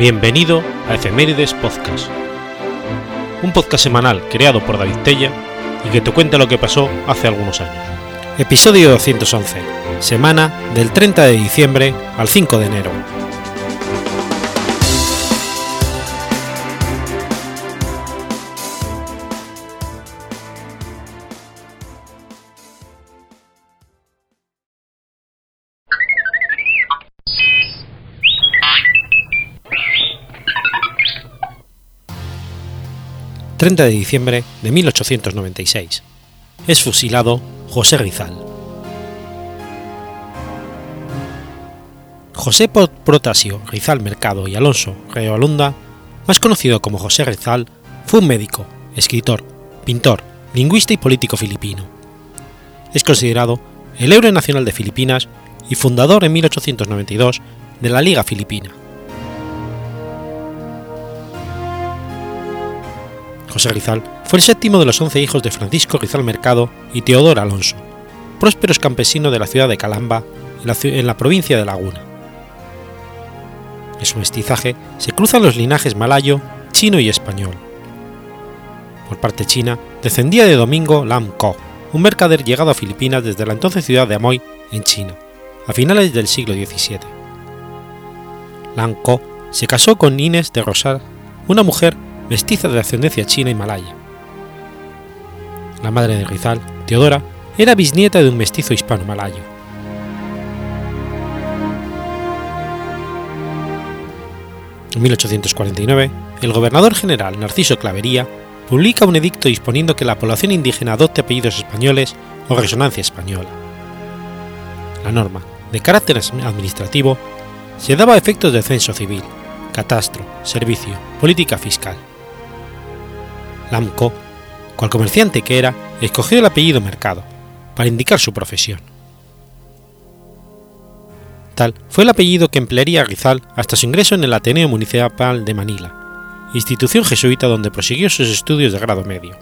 Bienvenido a Efemérides Podcast, un podcast semanal creado por David Tella y que te cuenta lo que pasó hace algunos años. Episodio 211, semana del 30 de diciembre al 5 de enero. 30 de diciembre de 1896. Es fusilado José Rizal. José Protasio Rizal Mercado y Alonso Reolunda, más conocido como José Rizal, fue un médico, escritor, pintor, lingüista y político filipino. Es considerado el héroe nacional de Filipinas y fundador en 1892 de la Liga Filipina. José Rizal fue el séptimo de los once hijos de Francisco Rizal Mercado y Teodoro Alonso, prósperos campesinos de la ciudad de Calamba, en la, provincia de Laguna. En su mestizaje se cruzan los linajes malayo, chino y español. Por parte china, descendía de Domingo Lam Ko, un mercader llegado a Filipinas desde la entonces ciudad de Amoy, en China, a finales del siglo XVII. Lam Ko se casó con Inés de Rosar, una mujer mestiza de ascendencia china y malaya. La madre de Rizal, Teodora, era bisnieta de un mestizo hispano-malayo. En 1849, el gobernador general Narciso Clavería publica un edicto disponiendo que la población indígena adopte apellidos españoles o resonancia española. La norma, de carácter administrativo, se daba a efectos de censo civil, catastro, servicio, política fiscal. Lamco, cual comerciante que era, escogió el apellido Mercado, para indicar su profesión. Tal fue el apellido que emplearía Rizal hasta su ingreso en el Ateneo Municipal de Manila, institución jesuita donde prosiguió sus estudios de grado medio.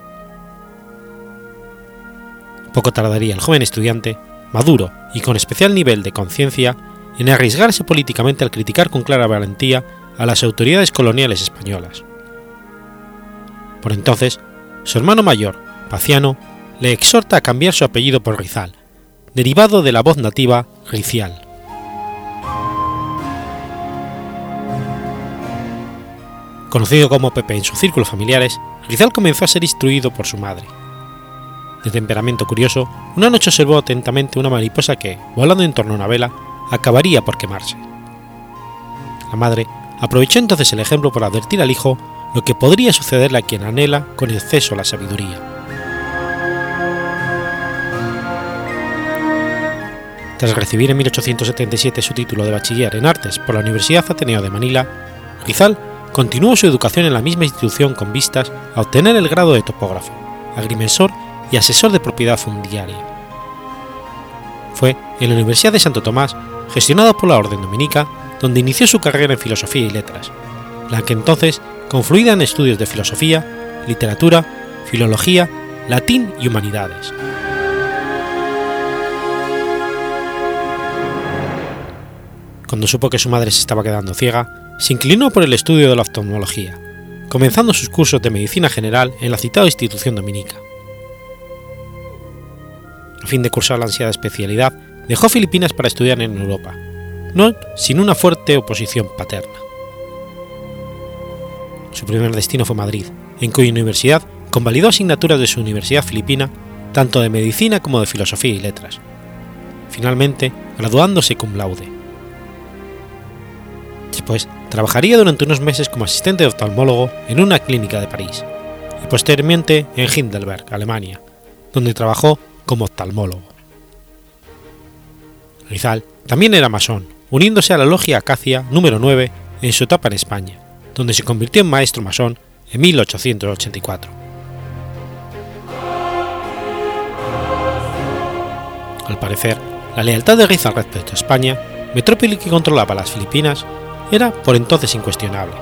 Poco tardaría el joven estudiante, maduro y con especial nivel de conciencia, en arriesgarse políticamente al criticar con clara valentía a las autoridades coloniales españolas. Por entonces, su hermano mayor, Paciano, le exhorta a cambiar su apellido por Rizal, derivado de la voz nativa Ricial. Conocido como Pepe en sus círculos familiares, Rizal comenzó a ser instruido por su madre. De temperamento curioso, una noche observó atentamente una mariposa que, volando en torno a una vela, acabaría por quemarse. La madre aprovechó entonces el ejemplo para advertir al hijo lo que podría sucederle a quien anhela con exceso la sabiduría. Tras recibir en 1877 su título de bachiller en artes por la Universidad Ateneo de Manila, Rizal continuó su educación en la misma institución con vistas a obtener el grado de topógrafo, agrimensor y asesor de propiedad fundiaria. Fue en la Universidad de Santo Tomás, gestionada por la Orden Dominica, donde inició su carrera en filosofía y letras, la que entonces confluida en estudios de filosofía, literatura, filología, latín y humanidades. Cuando supo que su madre se estaba quedando ciega, se inclinó por el estudio de la oftalmología, comenzando sus cursos de medicina general en la citada institución dominica. A fin de cursar la ansiada especialidad, dejó Filipinas para estudiar en Europa, no sin una fuerte oposición paterna. Su primer destino fue Madrid, en cuya universidad convalidó asignaturas de su universidad filipina, tanto de medicina como de filosofía y letras, finalmente graduándose cum laude. Después trabajaría durante unos meses como asistente de oftalmólogo en una clínica de París y posteriormente en Heidelberg, Alemania, donde trabajó como oftalmólogo. Rizal también era masón, uniéndose a la logia Acacia número 9 en su etapa en España, donde se convirtió en maestro masón en 1884. Al parecer, la lealtad de Rizal respecto a España, metrópoli que controlaba las Filipinas, era por entonces incuestionable.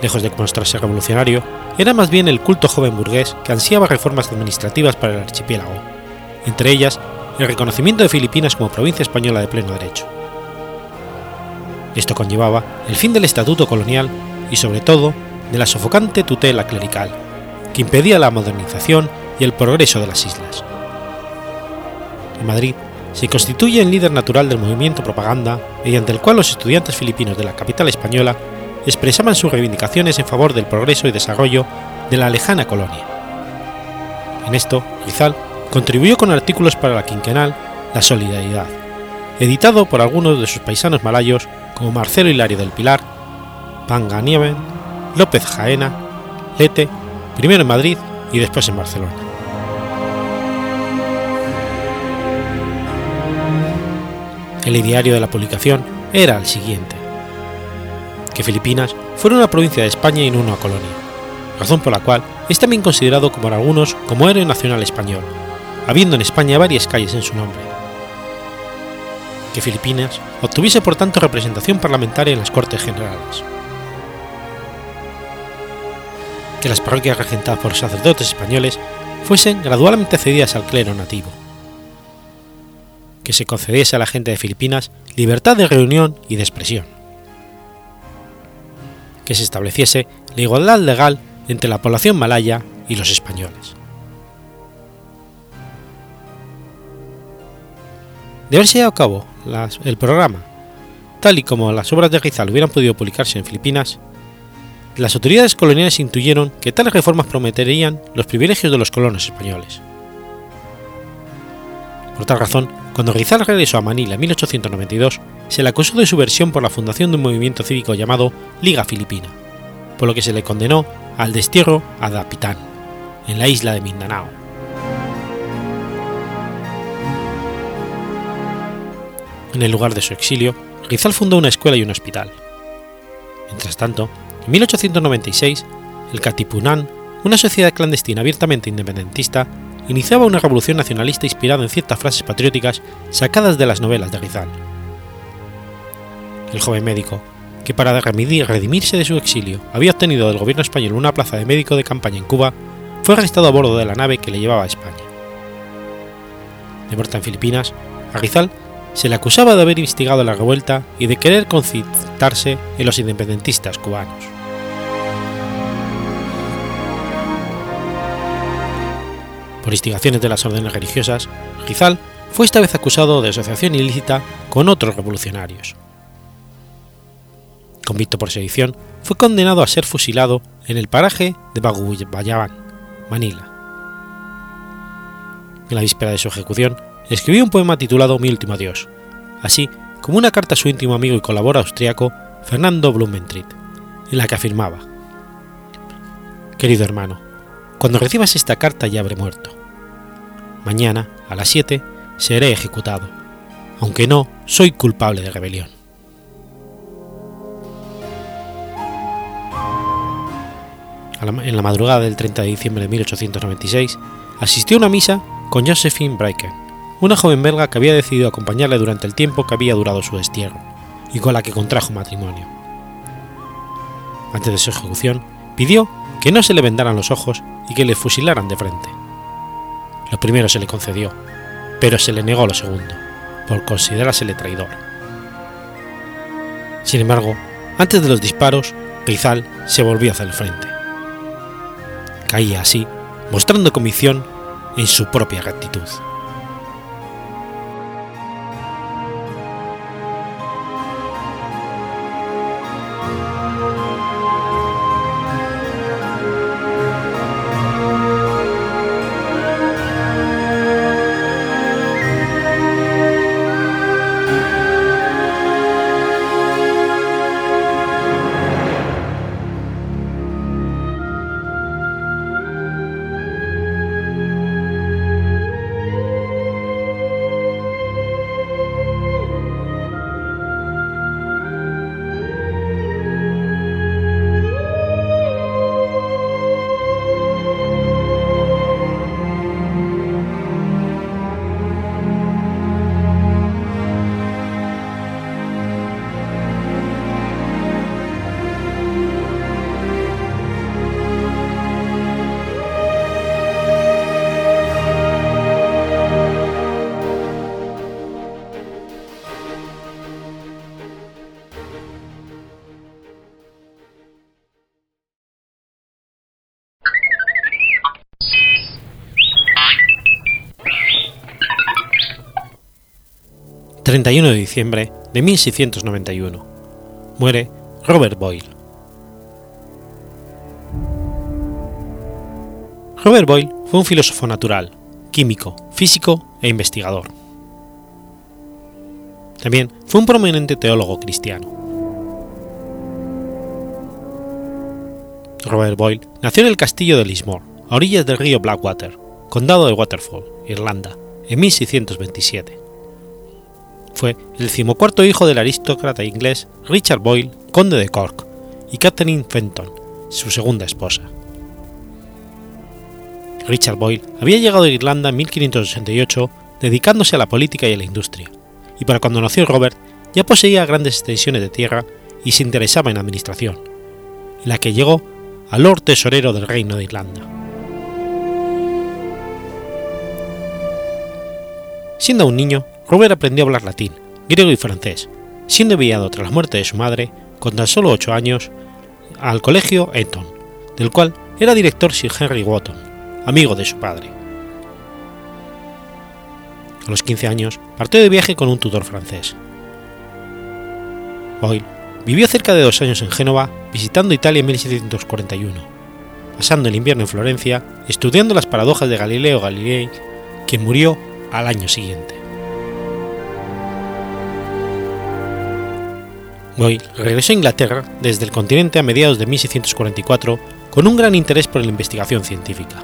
Lejos de mostrarse revolucionario, era más bien el culto joven burgués que ansiaba reformas administrativas para el archipiélago, entre ellas el reconocimiento de Filipinas como provincia española de pleno derecho. Esto conllevaba el fin del estatuto colonial y sobre todo de la sofocante tutela clerical, que impedía la modernización y el progreso de las islas. En Madrid se constituye el líder natural del movimiento propaganda mediante el cual los estudiantes filipinos de la capital española expresaban sus reivindicaciones en favor del progreso y desarrollo de la lejana colonia. En esto, Rizal contribuyó con artículos para la quinquenal La Solidaridad, editado por algunos de sus paisanos malayos como Marcelo Hilario del Pilar, Panganieven, López Jaena, Lete, primero en Madrid y después en Barcelona. El ideario de la publicación era el siguiente, que Filipinas fuera una provincia de España y no una colonia, razón por la cual es también considerado por algunos como héroe nacional español, habiendo en España varias calles en su nombre. Que Filipinas obtuviese por tanto representación parlamentaria en las Cortes Generales. Que las parroquias regentadas por sacerdotes españoles fuesen gradualmente cedidas al clero nativo que se concediese a la gente de Filipinas libertad de reunión y de expresión, que se estableciese la igualdad legal entre la población malaya y los españoles. De haberse llevado a cabo el programa, tal y como las obras de Rizal hubieran podido publicarse en Filipinas, las autoridades coloniales intuyeron que tales reformas prometerían los privilegios de los colonos españoles. Por tal razón, cuando Rizal regresó a Manila en 1892, se le acusó de subversión por la fundación de un movimiento cívico llamado Liga Filipina, por lo que se le condenó al destierro a Dapitan, en la isla de Mindanao. En el lugar de su exilio, Rizal fundó una escuela y un hospital. Mientras tanto, en 1896, el Katipunan, una sociedad clandestina abiertamente independentista, iniciaba una revolución nacionalista inspirada en ciertas frases patrióticas sacadas de las novelas de Rizal. El joven médico, que para redimirse de su exilio había obtenido del gobierno español una plaza de médico de campaña en Cuba, fue arrestado a bordo de la nave que le llevaba a España. De muerta en Filipinas, a Rizal se le acusaba de haber instigado la revuelta y de querer concitarse en los independentistas cubanos. Por instigaciones de las órdenes religiosas, Rizal fue esta vez acusado de asociación ilícita con otros revolucionarios. Convicto por sedición, fue condenado a ser fusilado en el paraje de Bagubayabán, Manila. En la víspera de su ejecución, escribió un poema titulado Mi último adiós, así como una carta a su íntimo amigo y colaborador austriaco Fernando Blumentritt, en la que afirmaba: Querido hermano, cuando recibas esta carta ya habré muerto. Mañana, a las 7, seré ejecutado, aunque no soy culpable de rebelión. En la madrugada del 30 de diciembre de 1896, asistió a una misa con Josephine Breiken, una joven belga que había decidido acompañarle durante el tiempo que había durado su destierro, y con la que contrajo matrimonio. Antes de su ejecución, pidió que no se le vendaran los ojos y que le fusilaran de frente. Lo primero se le concedió, pero se le negó lo segundo, por considerársele traidor. Sin embargo, antes de los disparos, Rizal se volvió hacia el frente. Caía así, mostrando convicción en su propia rectitud. 31 de diciembre de 1691. Muere Robert Boyle. Robert Boyle fue un filósofo natural, químico, físico e investigador. También fue un prominente teólogo cristiano. Robert Boyle nació en el castillo de Lismore, a orillas del río Blackwater, condado de Waterford, Irlanda, en 1627. Fue el decimocuarto hijo del aristócrata inglés Richard Boyle, conde de Cork, y Catherine Fenton, su segunda esposa. Richard Boyle había llegado a Irlanda en 1588 dedicándose a la política y a la industria, y para cuando nació Robert ya poseía grandes extensiones de tierra y se interesaba en administración, en la que llegó a Lord Tesorero del Reino de Irlanda. Siendo un niño, Robert aprendió a hablar latín, griego y francés, siendo enviado tras la muerte de su madre, con tan solo ocho años, al colegio Eton, del cual era director Sir Henry Wotton, amigo de su padre. A los 15 años partió de viaje con un tutor francés. Boyle vivió cerca de dos años en Génova, visitando Italia en 1741, pasando el invierno en Florencia, estudiando las paradojas de Galileo Galilei, quien murió al año siguiente. Boyle regresó a Inglaterra desde el continente a mediados de 1644 con un gran interés por la investigación científica.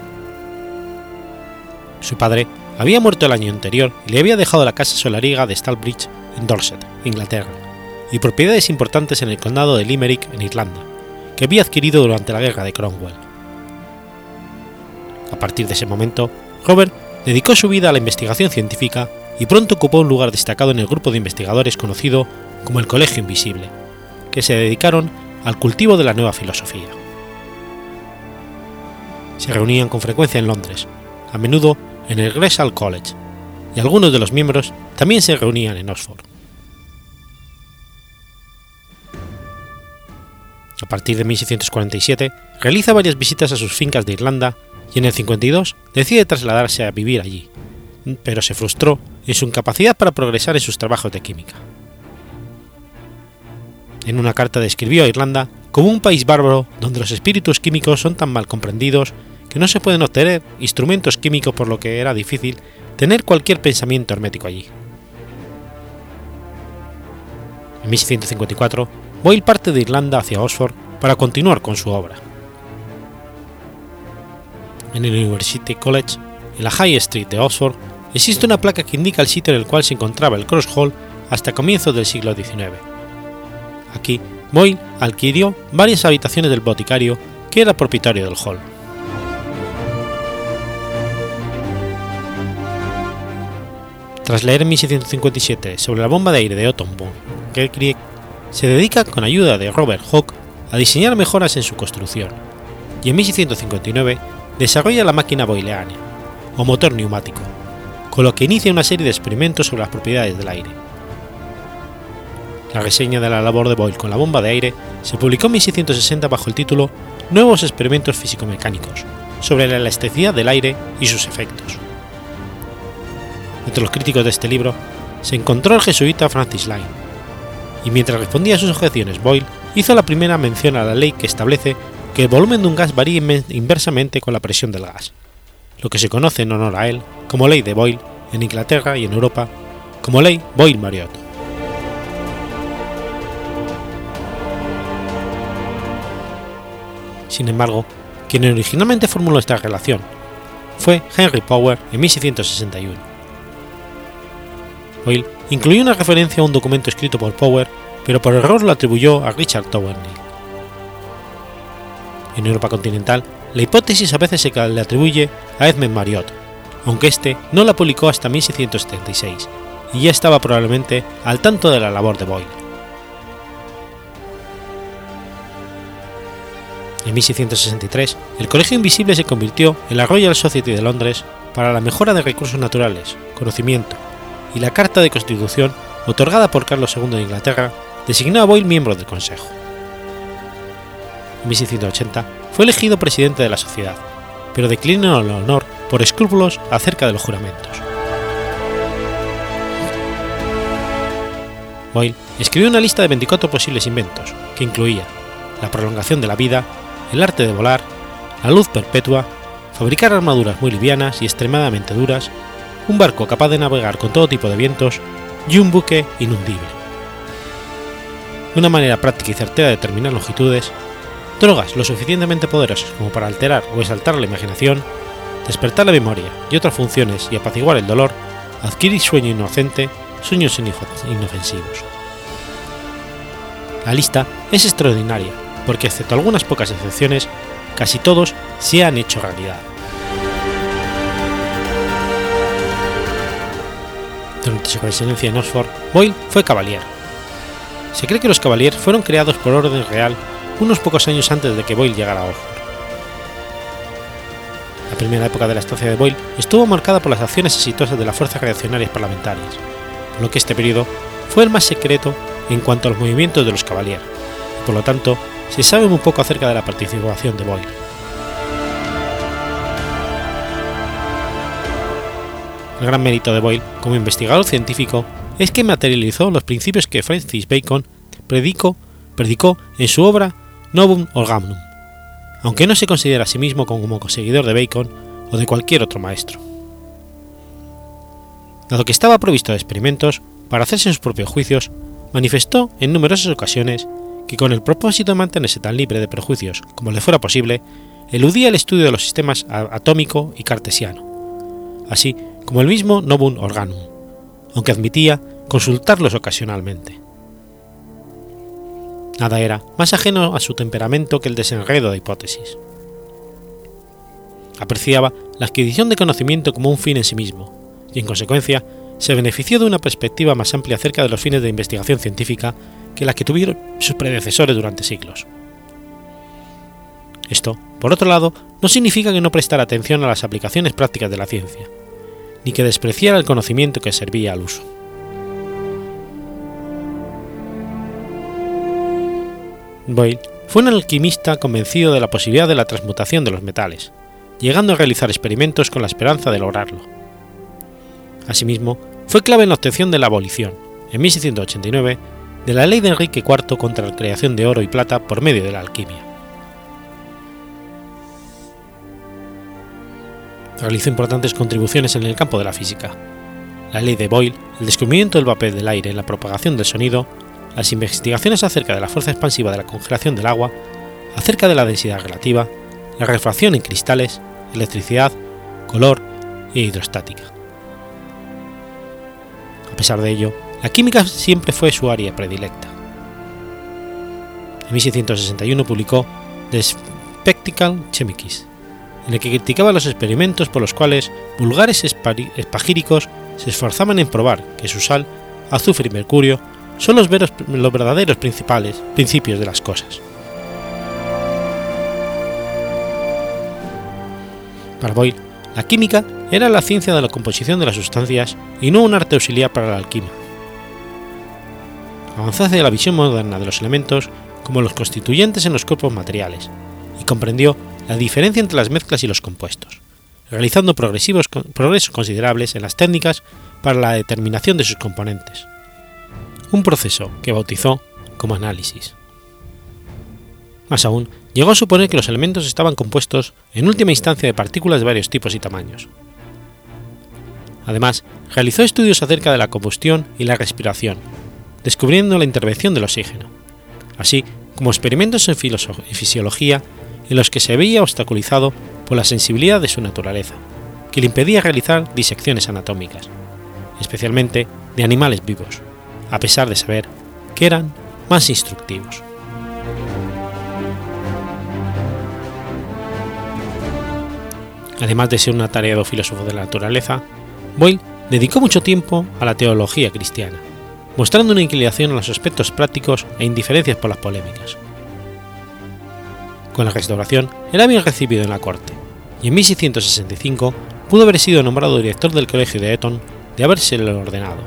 Su padre había muerto el año anterior y le había dejado la casa solariega de Stalbridge en Dorset, Inglaterra, y propiedades importantes en el condado de Limerick, en Irlanda, que había adquirido durante la guerra de Cromwell. A partir de ese momento, Robert dedicó su vida a la investigación científica y pronto ocupó un lugar destacado en el grupo de investigadores conocido como el Colegio Invisible, que se dedicaron al cultivo de la nueva filosofía. Se reunían con frecuencia en Londres, a menudo en el Greshall College, y algunos de los miembros también se reunían en Oxford. A partir de 1647 realiza varias visitas a sus fincas de Irlanda y en el 52 decide trasladarse a vivir allí, pero se frustró en su incapacidad para progresar en sus trabajos de química. En una carta describió a Irlanda como un país bárbaro donde los espíritus químicos son tan mal comprendidos que no se pueden obtener instrumentos químicos por lo que era difícil tener cualquier pensamiento hermético allí. En 1654, Boyle parte de Irlanda hacia Oxford para continuar con su obra. En el University College, en la High Street de Oxford, existe una placa que indica el sitio en el cual se encontraba el Cross Hall hasta comienzos del siglo XIX. Aquí, Boyle adquirió varias habitaciones del boticario que era propietario del hall. Tras leer en 1657 sobre la bomba de aire de Otto von se dedica con ayuda de Robert Hooke a diseñar mejoras en su construcción, y en 1659 desarrolla la máquina boyleana, o motor neumático, con lo que inicia una serie de experimentos sobre las propiedades del aire. La reseña de la labor de Boyle con la bomba de aire se publicó en 1660 bajo el título Nuevos experimentos físico-mecánicos sobre la elasticidad del aire y sus efectos. Entre los críticos de este libro se encontró el jesuita Francis Line, y mientras respondía a sus objeciones Boyle hizo la primera mención a la ley que establece que el volumen de un gas varía inversamente con la presión del gas, lo que se conoce en honor a él como ley de Boyle en Inglaterra y en Europa como ley Boyle-Mariotte. Sin embargo, quien originalmente formuló esta relación fue Henry Power en 1661 Boyle incluyó una referencia a un documento escrito por Power, pero por error lo atribuyó a Richard Townley. En Europa continental, la hipótesis a veces se le atribuye a Edmund Marriott, aunque este no la publicó hasta 1676, y ya estaba probablemente al tanto de la labor de Boyle. En 1663, el Colegio Invisible se convirtió en la Royal Society de Londres para la mejora de recursos naturales, conocimiento, y la Carta de Constitución otorgada por Carlos II de Inglaterra designó a Boyle miembro del Consejo. En 1680 fue elegido presidente de la sociedad, pero declinó el honor por escrúpulos acerca de los juramentos. Boyle escribió una lista de 24 posibles inventos, que incluía la prolongación de la vida, el arte de volar, la luz perpetua, fabricar armaduras muy livianas y extremadamente duras, un barco capaz de navegar con todo tipo de vientos y un buque inundible. Una manera práctica y certera de determinar longitudes, drogas lo suficientemente poderosas como para alterar o exaltar la imaginación, despertar la memoria y otras funciones y apaciguar el dolor, adquirir sueño inocente, sueños inofensivos. La lista es extraordinaria porque, excepto algunas pocas excepciones, casi todos se han hecho realidad. Durante su residencia en Oxford, Boyle fue Cavalier. Se cree que los Cavaliers fueron creados por orden real unos pocos años antes de que Boyle llegara a Oxford. La primera época de la estancia de Boyle estuvo marcada por las acciones exitosas de las fuerzas reaccionarias parlamentarias, por lo que este periodo fue el más secreto en cuanto a los movimientos de los Cavaliers, y por lo tanto se sabe muy poco acerca de la participación de Boyle. El gran mérito de Boyle como investigador científico es que materializó los principios que Francis Bacon predicó, predicó en su obra Novum Organum, aunque no se considera a sí mismo como seguidor de Bacon o de cualquier otro maestro. Dado que estaba provisto de experimentos para hacerse sus propios juicios, manifestó en numerosas ocasiones que con el propósito de mantenerse tan libre de prejuicios como le fuera posible, eludía el estudio de los sistemas atómico y cartesiano, así como el mismo Novum Organum, aunque admitía consultarlos ocasionalmente. Nada era más ajeno a su temperamento que el desenredo de hipótesis. Apreciaba la adquisición de conocimiento como un fin en sí mismo, y en consecuencia se benefició de una perspectiva más amplia acerca de los fines de investigación científica que la que tuvieron sus predecesores durante siglos. Esto, por otro lado, no significa que no prestara atención a las aplicaciones prácticas de la ciencia, ni que despreciara el conocimiento que servía al uso. Boyle fue un alquimista convencido de la posibilidad de la transmutación de los metales, llegando a realizar experimentos con la esperanza de lograrlo. Asimismo, fue clave en la obtención de la abolición, en 1689, de la ley de Enrique IV contra la creación de oro y plata por medio de la alquimia. Realizó importantes contribuciones en el campo de la física. La ley de Boyle, el descubrimiento del papel del aire en la propagación del sonido, las investigaciones acerca de la fuerza expansiva de la congelación del agua, acerca de la densidad relativa, la refracción en cristales, electricidad, color e hidrostática. A pesar de ello, la química siempre fue su área predilecta. En 1661 publicó The Spectacle Chemicis, en el que criticaba los experimentos por los cuales vulgares espagíricos se esforzaban en probar que su sal, azufre y mercurio son los, los verdaderos principales principios de las cosas. Para Boyle, la química era la ciencia de la composición de las sustancias y no un arte auxiliar para la alquimia. Avanzó hacia la visión moderna de los elementos como los constituyentes en los cuerpos materiales y comprendió la diferencia entre las mezclas y los compuestos, realizando progresivos progresos considerables en las técnicas para la determinación de sus componentes, un proceso que bautizó como análisis. Más aún, llegó a suponer que los elementos estaban compuestos en última instancia de partículas de varios tipos y tamaños. Además, realizó estudios acerca de la combustión y la respiración, descubriendo la intervención del oxígeno, así como experimentos en, fisiología en los que se veía obstaculizado por la sensibilidad de su naturaleza, que le impedía realizar disecciones anatómicas, especialmente de animales vivos, a pesar de saber que eran más instructivos. Además de ser un atareado filósofo de la naturaleza, Boyle dedicó mucho tiempo a la teología cristiana, mostrando una inclinación a los aspectos prácticos e indiferencias por las polémicas. Con la restauración era bien recibido en la corte, y en 1665 pudo haber sido nombrado director del colegio de Eton de habérselo ordenado,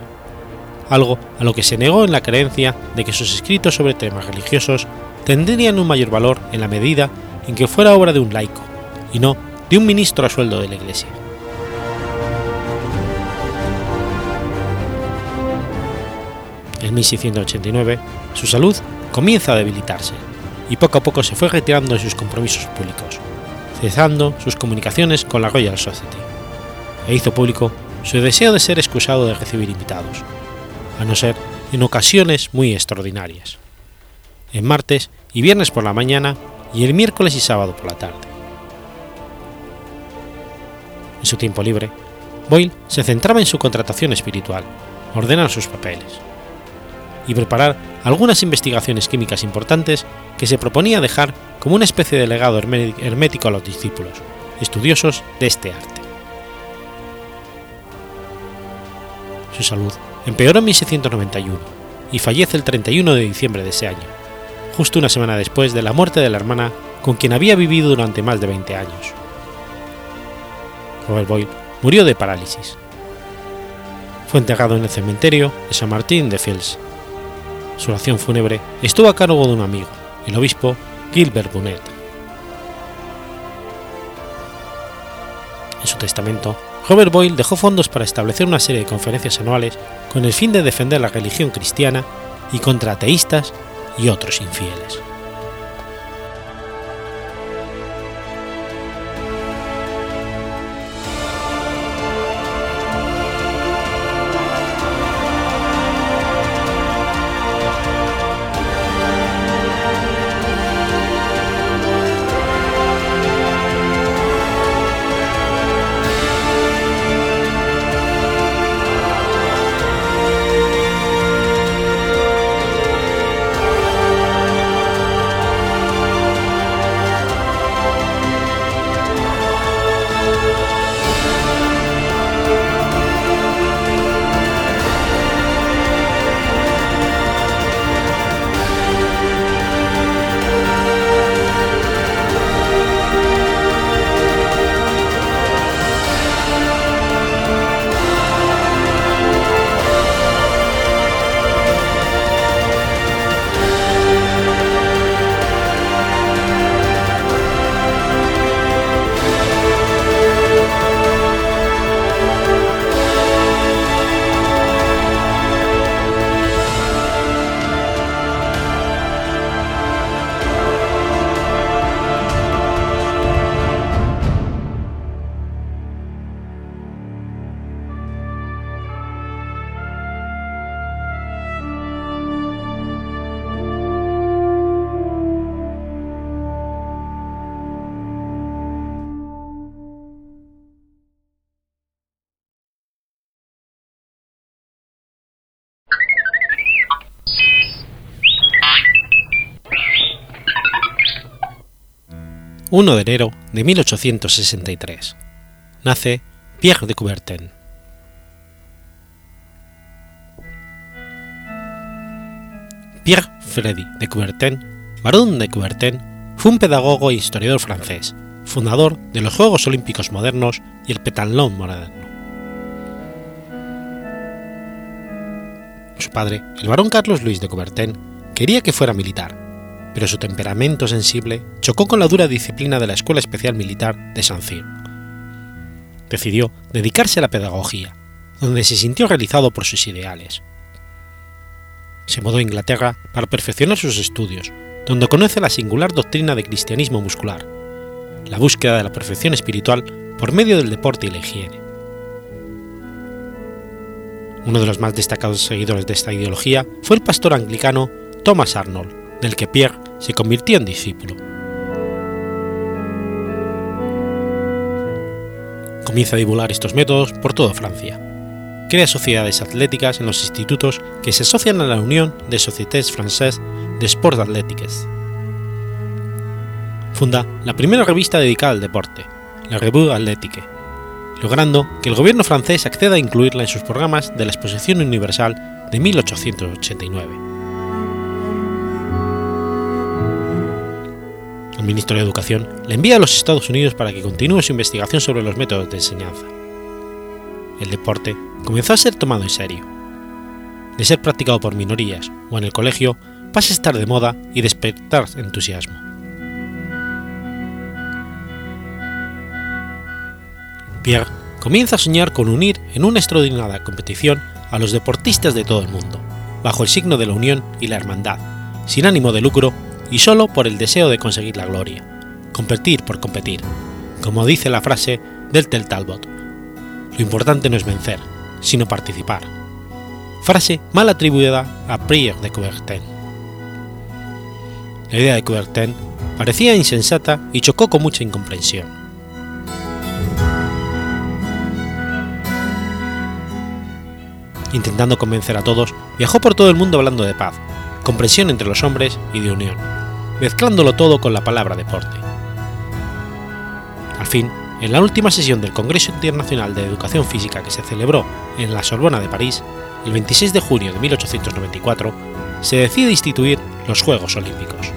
algo a lo que se negó en la creencia de que sus escritos sobre temas religiosos tendrían un mayor valor en la medida en que fuera obra de un laico, y no de un ministro a sueldo de la Iglesia. En 1689, su salud comienza a debilitarse y poco a poco se fue retirando de sus compromisos públicos, cesando sus comunicaciones con la Royal Society, e hizo público su deseo de ser excusado de recibir invitados, a no ser en ocasiones muy extraordinarias, en martes y viernes por la mañana y el miércoles y sábado por la tarde. En su tiempo libre, Boyle se centraba en su contratación espiritual, ordenar sus papeles y preparar algunas investigaciones químicas importantes que se proponía dejar como una especie de legado hermético a los discípulos, estudiosos de este arte. Su salud empeoró en 1691 y fallece el 31 de diciembre de ese año, justo una semana después de la muerte de la hermana con quien había vivido durante más de 20 años. Robert Boyle murió de parálisis. Fue enterrado en el cementerio de San Martín de Fields. Su oración fúnebre estuvo a cargo de un amigo, el obispo Gilbert Bonnet. En su testamento, Robert Boyle dejó fondos para establecer una serie de conferencias anuales con el fin de defender la religión cristiana y contra ateístas y otros infieles. 1 de enero de 1863. Nace Pierre de Coubertin. Pierre Freddy de Coubertin, barón de Coubertin, fue un pedagogo e historiador francés, fundador de los Juegos Olímpicos modernos y el Petanlón moderno. Su padre, el barón Carlos Luis de Coubertin, quería que fuera militar, pero su temperamento sensible chocó con la dura disciplina de la Escuela Especial Militar de Saint-Cyr. Decidió dedicarse a la pedagogía, donde se sintió realizado por sus ideales. Se mudó a Inglaterra para perfeccionar sus estudios, donde conoce la singular doctrina de cristianismo muscular, la búsqueda de la perfección espiritual por medio del deporte y la higiene. Uno de los más destacados seguidores de esta ideología fue el pastor anglicano Thomas Arnold, del que Pierre se convirtió en discípulo. Comienza a divulgar estos métodos por toda Francia. Crea sociedades atléticas en los institutos que se asocian a la Unión de Sociétés Françaises de Sport Athletiques. Funda la primera revista dedicada al deporte, la Revue Athlétique, logrando que el gobierno francés acceda a incluirla en sus programas de la Exposición Universal de 1889. Ministro de Educación le envía a los Estados Unidos para que continúe su investigación sobre los métodos de enseñanza. El deporte comenzó a ser tomado en serio. De ser practicado por minorías o en el colegio, pasa a estar de moda y despertar entusiasmo. Pierre comienza a soñar con unir en una extraordinaria competición a los deportistas de todo el mundo, bajo el signo de la unión y la hermandad, sin ánimo de lucro y solo por el deseo de conseguir la gloria, competir por competir, como dice la frase del Tel Talbot. Lo importante no es vencer, sino participar. Frase mal atribuida a Prieur de Coubertin. La idea de Coubertin parecía insensata y chocó con mucha incomprensión. Intentando convencer a todos, viajó por todo el mundo hablando de paz, comprensión entre los hombres y de unión, mezclándolo todo con la palabra deporte. Al fin, en la última sesión del Congreso Internacional de Educación Física que se celebró en la Sorbona de París, el 26 de junio de 1894, se decide instituir los Juegos Olímpicos.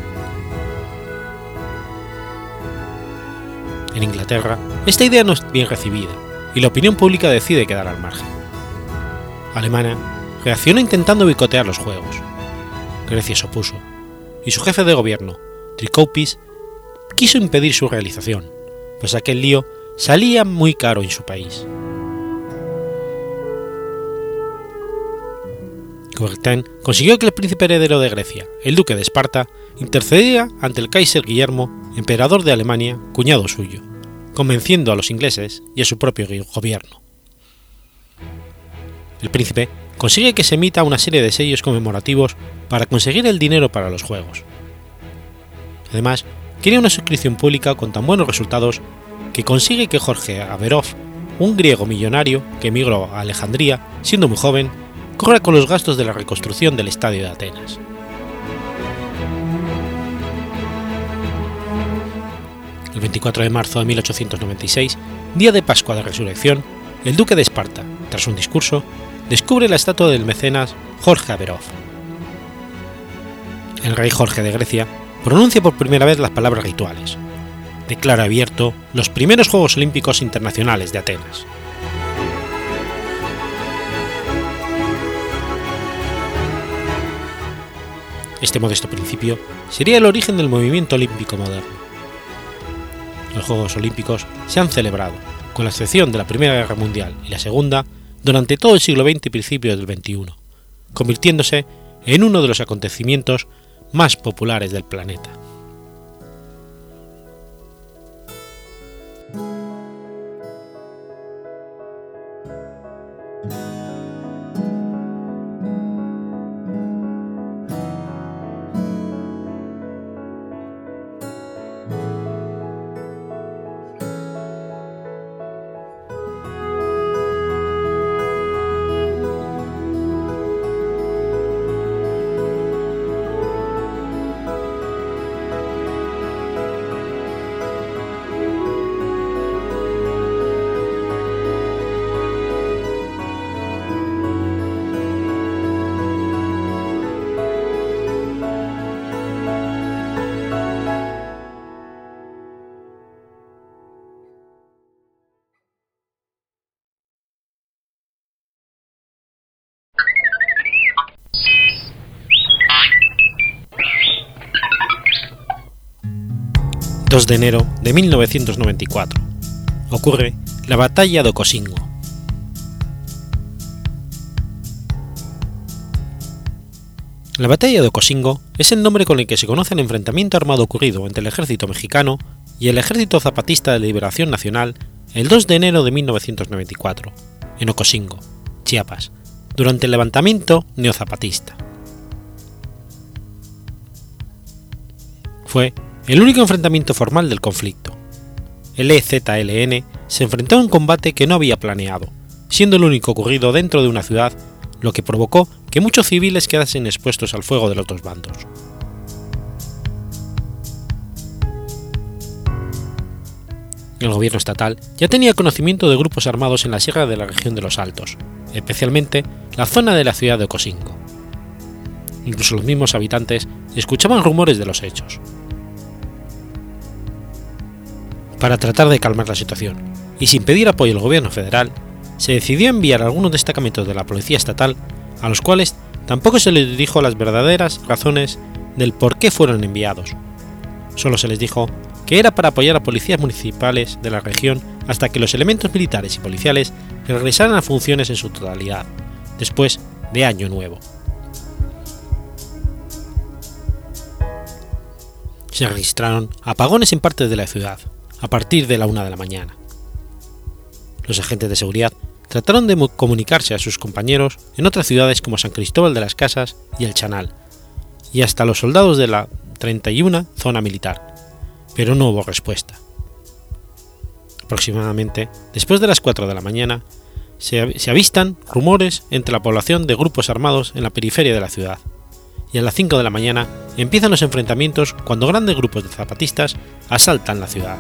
En Inglaterra, esta idea no es bien recibida y la opinión pública decide quedar al margen. Alemania reaccionó intentando boicotear los Juegos. Grecia se opuso, y su jefe de gobierno, Trikoupis, quiso impedir su realización, pues aquel lío salía muy caro en su país. Coubertin consiguió que el príncipe heredero de Grecia, el duque de Esparta, intercediera ante el Kaiser Guillermo, emperador de Alemania, cuñado suyo, convenciendo a los ingleses y a su propio gobierno. El príncipe consigue que se emita una serie de sellos conmemorativos para conseguir el dinero para los Juegos. Además, quiere una suscripción pública con tan buenos resultados que consigue que Jorge Averov, un griego millonario que emigró a Alejandría siendo muy joven, corra con los gastos de la reconstrucción del estadio de Atenas. El 24 de marzo de 1896, día de Pascua de Resurrección, el duque de Esparta, tras un discurso, descubre la estatua del mecenas Jorge Averov. El rey Jorge de Grecia pronuncia por primera vez las palabras rituales. Declara abierto los primeros Juegos Olímpicos Internacionales de Atenas. Este modesto principio sería el origen del movimiento olímpico moderno. Los Juegos Olímpicos se han celebrado, con la excepción de la Primera Guerra Mundial y la Segunda, durante todo el siglo XX y principios del XXI, convirtiéndose en uno de los acontecimientos más populares del planeta. 2 de enero de 1994. Ocurre la Batalla de Ocosingo. La Batalla de Ocosingo es el nombre con el que se conoce el enfrentamiento armado ocurrido entre el ejército mexicano y el Ejército Zapatista de Liberación Nacional el 2 de enero de 1994, en Ocosingo, Chiapas, durante el levantamiento neozapatista. Fue el único enfrentamiento formal del conflicto. El EZLN se enfrentó a un combate que no había planeado, siendo el único ocurrido dentro de una ciudad, lo que provocó que muchos civiles quedasen expuestos al fuego de los dos bandos. El gobierno estatal ya tenía conocimiento de grupos armados en la sierra de la región de los Altos, especialmente la zona de la ciudad de Ocosingo. Incluso los mismos habitantes escuchaban rumores de los hechos para tratar de calmar la situación, y sin pedir apoyo al gobierno federal, se decidió enviar algunos destacamentos de la policía estatal, a los cuales tampoco se les dijo las verdaderas razones del por qué fueron enviados. Solo se les dijo que era para apoyar a policías municipales de la región hasta que los elementos militares y policiales regresaran a funciones en su totalidad, después de Año Nuevo. Se registraron apagones en partes de la ciudad, a partir de la una de la mañana. Los agentes de seguridad trataron de comunicarse a sus compañeros en otras ciudades como San Cristóbal de las Casas y El Chanal, y hasta los soldados de la 31 zona militar, pero no hubo respuesta. Aproximadamente después de las 4 de la mañana, se, se avistan rumores entre la población de grupos armados en la periferia de la ciudad, y a las 5 de la mañana empiezan los enfrentamientos cuando grandes grupos de zapatistas asaltan la ciudad.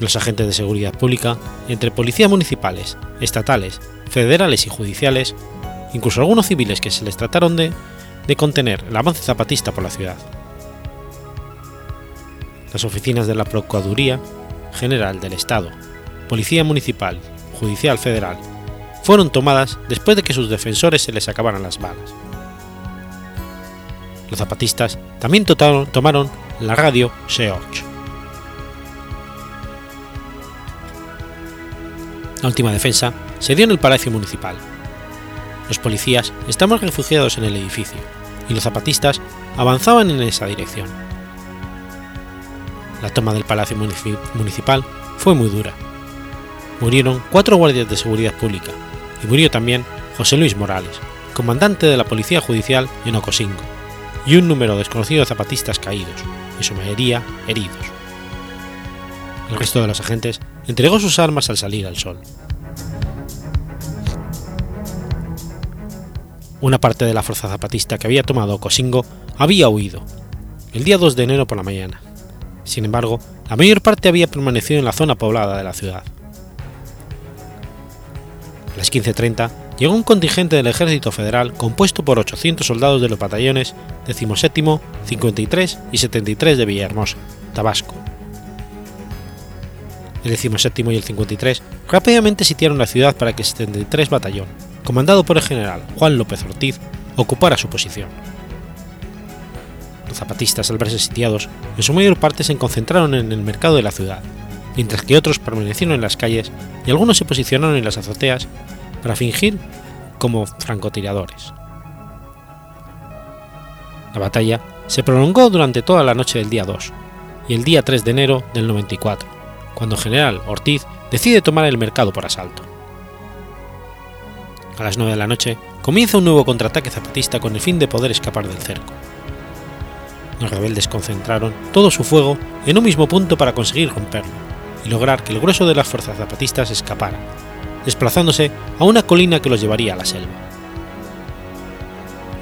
Los agentes de seguridad pública, entre policías municipales, estatales, federales y judiciales, incluso algunos civiles que se les trataron de, de contener el avance zapatista por la ciudad. Las oficinas de la Procuraduría General del Estado, Policía Municipal, Judicial Federal, fueron tomadas después de que sus defensores se les acabaran las balas. Los zapatistas también tomaron la radio Seoch. La última defensa se dio en el Palacio Municipal. Los policías estaban refugiados en el edificio y los zapatistas avanzaban en esa dirección. La toma del Palacio Municipal fue muy dura. Murieron cuatro guardias de seguridad pública y murió también José Luis Morales, comandante de la Policía Judicial en Ocosingo, y un número desconocido de zapatistas caídos, y su mayoría heridos. El resto de los agentes entregó sus armas al salir al sol. Una parte de la fuerza zapatista que había tomado Ocosingo había huido, el día 2 de enero por la mañana. Sin embargo, la mayor parte había permanecido en la zona poblada de la ciudad. A las 15.30 llegó un contingente del Ejército Federal compuesto por 800 soldados de los batallones 17, 53 y 73 de Villahermosa, Tabasco. El 17 y el 53 rápidamente sitiaron la ciudad para que el 73 Batallón, comandado por el general Juan López Ortiz, ocupara su posición. Los zapatistas, al verse sitiados, en su mayor parte se concentraron en el mercado de la ciudad, mientras que otros permanecieron en las calles y algunos se posicionaron en las azoteas para fingir como francotiradores. La batalla se prolongó durante toda la noche del día 2 y el día 3 de enero del 94, cuando general Ortiz decide tomar el mercado por asalto. A las 9 de la noche comienza un nuevo contraataque zapatista con el fin de poder escapar del cerco. Los rebeldes concentraron todo su fuego en un mismo punto para conseguir romperlo y lograr que el grueso de las fuerzas zapatistas escapara, desplazándose a una colina que los llevaría a la selva.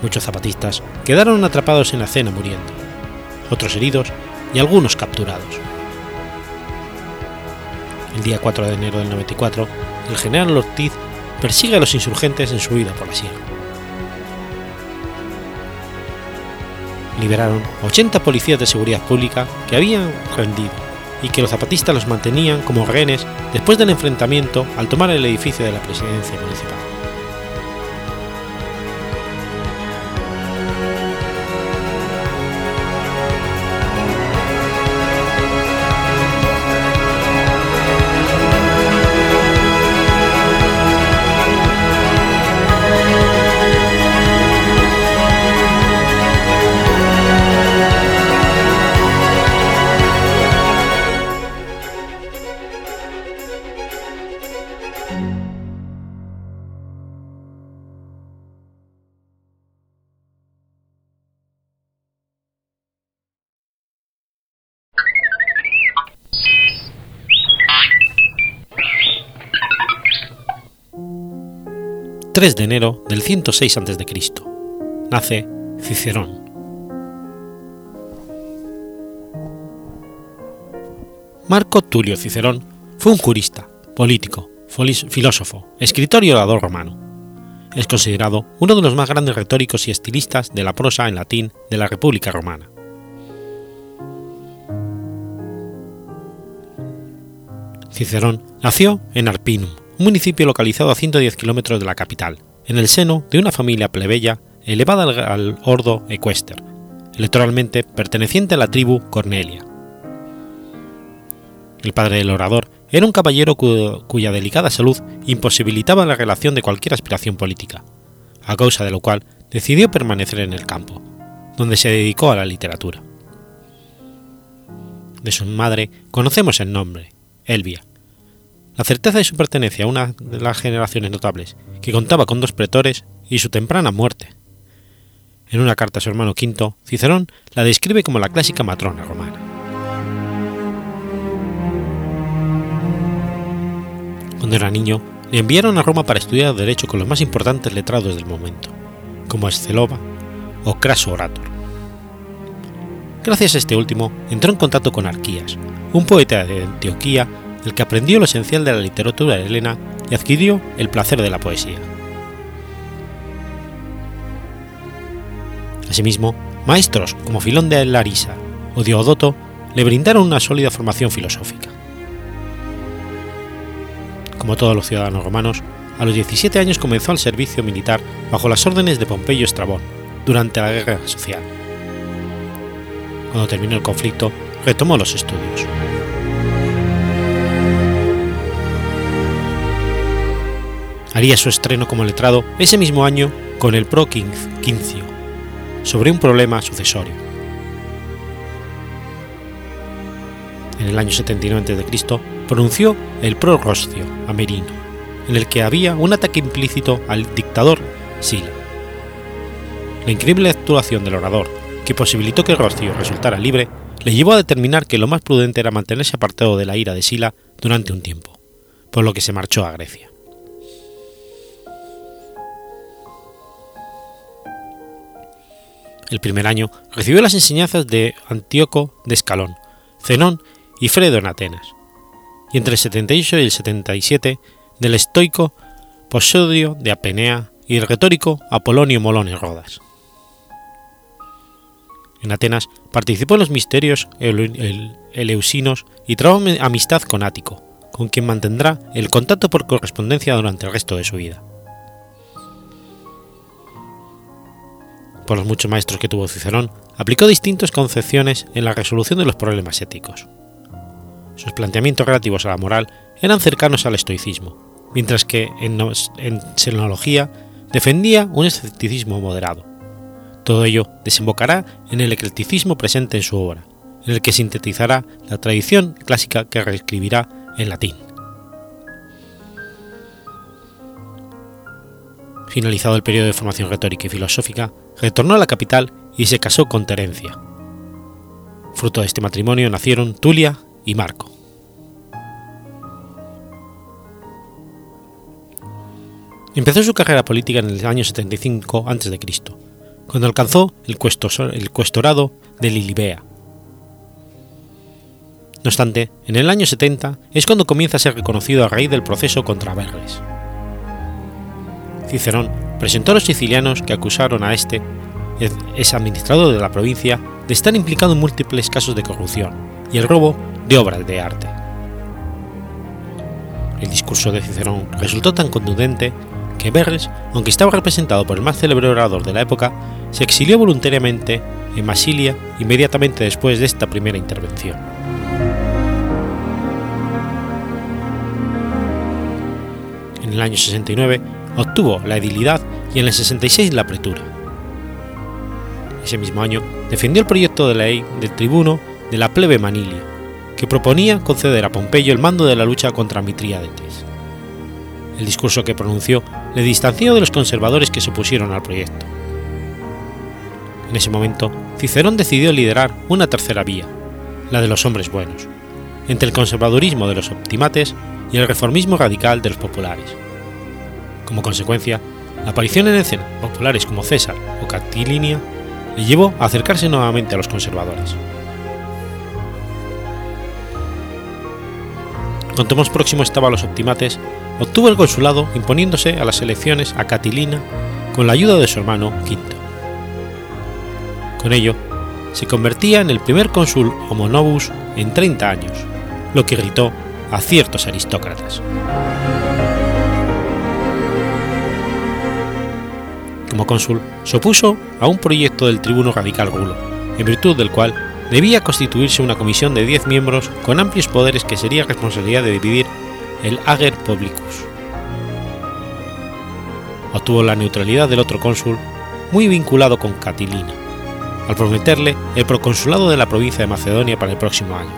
Muchos zapatistas quedaron atrapados en la cena muriendo, otros heridos y algunos capturados. El día 4 de enero del 94, el general Ortiz persigue a los insurgentes en su huida por la sierra. Liberaron 80 policías de seguridad pública que habían rendido y que los zapatistas los mantenían como rehenes después del enfrentamiento al tomar el edificio de la presidencia municipal. 3 de enero del 106 a.C. Nace Cicerón. Marco Tulio Cicerón fue un jurista, político, filósofo, escritor y orador romano. Es considerado uno de los más grandes retóricos y estilistas de la prosa en latín de la República Romana. Cicerón nació en Arpinum, un municipio localizado a 110 kilómetros de la capital, en el seno de una familia plebeya elevada al, ordo equester, electoralmente perteneciente a la tribu Cornelia. El padre del orador era un caballero cuya delicada salud imposibilitaba la relación de cualquier aspiración política, a causa de lo cual decidió permanecer en el campo, donde se dedicó a la literatura. De su madre conocemos el nombre, Elvia. La certeza de su pertenencia a una de las generaciones notables, que contaba con dos pretores, y su temprana muerte. En una carta a su hermano V, Cicerón la describe como la clásica matrona romana. Cuando era niño, le enviaron a Roma para estudiar Derecho con los más importantes letrados del momento, como Escelova o Craso Orator. Gracias a este último, entró en contacto con Arquías, un poeta de Antioquía del que aprendió lo esencial de la literatura helena y adquirió el placer de la poesía. Asimismo, maestros como Filón de Larisa o Diodoto le brindaron una sólida formación filosófica. Como todos los ciudadanos romanos, a los 17 años comenzó el servicio militar bajo las órdenes de Pompeyo Estrabón durante la Guerra Social. Cuando terminó el conflicto, retomó los estudios. Haría su estreno como letrado ese mismo año con el Pro Quincio, sobre un problema sucesorio. En el año 79 a.C. pronunció el Pro Rostio Amerino, en el que había un ataque implícito al dictador Sila. La increíble actuación del orador, que posibilitó que Rostio resultara libre, le llevó a determinar que lo más prudente era mantenerse apartado de la ira de Sila durante un tiempo, por lo que se marchó a Grecia. El primer año recibió las enseñanzas de Antíoco de Escalón, Zenón y Fredo en Atenas, y entre el 78 y el 77 del estoico Posodio de Apenea y el retórico Apolonio Molone Rodas. En Atenas participó en los misterios eleusinos y trabó amistad con Ático, con quien mantendrá el contacto por correspondencia durante el resto de su vida. Por los muchos maestros que tuvo Cicerón, aplicó distintas concepciones en la resolución de los problemas éticos. Sus planteamientos relativos a la moral eran cercanos al estoicismo, mientras que en, en xenología defendía un escepticismo moderado. Todo ello desembocará en el eclecticismo presente en su obra, en el que sintetizará la tradición clásica que reescribirá en latín. Finalizado el periodo de formación retórica y filosófica, retornó a la capital y se casó con Terencia. Fruto de este matrimonio nacieron Tulia y Marco. Empezó su carrera política en el año 75 a.C., cuando alcanzó el, cuestorado de Lilibea. No obstante, en el año 70 es cuando comienza a ser reconocido a raíz del proceso contra Verres. Cicerón presentó a los sicilianos que acusaron a este, es administrador de la provincia, de estar implicado en múltiples casos de corrupción y el robo de obras de arte. El discurso de Cicerón resultó tan contundente que Verres, aunque estaba representado por el más célebre orador de la época, se exilió voluntariamente en Masilia inmediatamente después de esta primera intervención. En el año 69 obtuvo la edilidad y en el 66 la pretura. Ese mismo año defendió el proyecto de ley del tribuno de la plebe Manilia, que proponía conceder a Pompeyo el mando de la lucha contra Mitríadates. El discurso que pronunció le distanció de los conservadores que se opusieron al proyecto. En ese momento, Cicerón decidió liderar una tercera vía, la de los hombres buenos, entre el conservadurismo de los optimates y el reformismo radical de los populares. Como consecuencia, la aparición en escena populares como César o Catilinia le llevó a acercarse nuevamente a los conservadores. Cuanto más próximo estaba a los optimates, obtuvo el consulado imponiéndose a las elecciones a Catilina con la ayuda de su hermano Quinto. Con ello, se convertía en el primer cónsul homo novus en 30 años, lo que irritó a ciertos aristócratas. Como cónsul, se opuso a un proyecto del tribuno radical Gulo, en virtud del cual debía constituirse una comisión de 10 miembros con amplios poderes que sería responsabilidad de dividir el Ager Publicus. Obtuvo la neutralidad del otro cónsul, muy vinculado con Catilina, al prometerle el proconsulado de la provincia de Macedonia para el próximo año.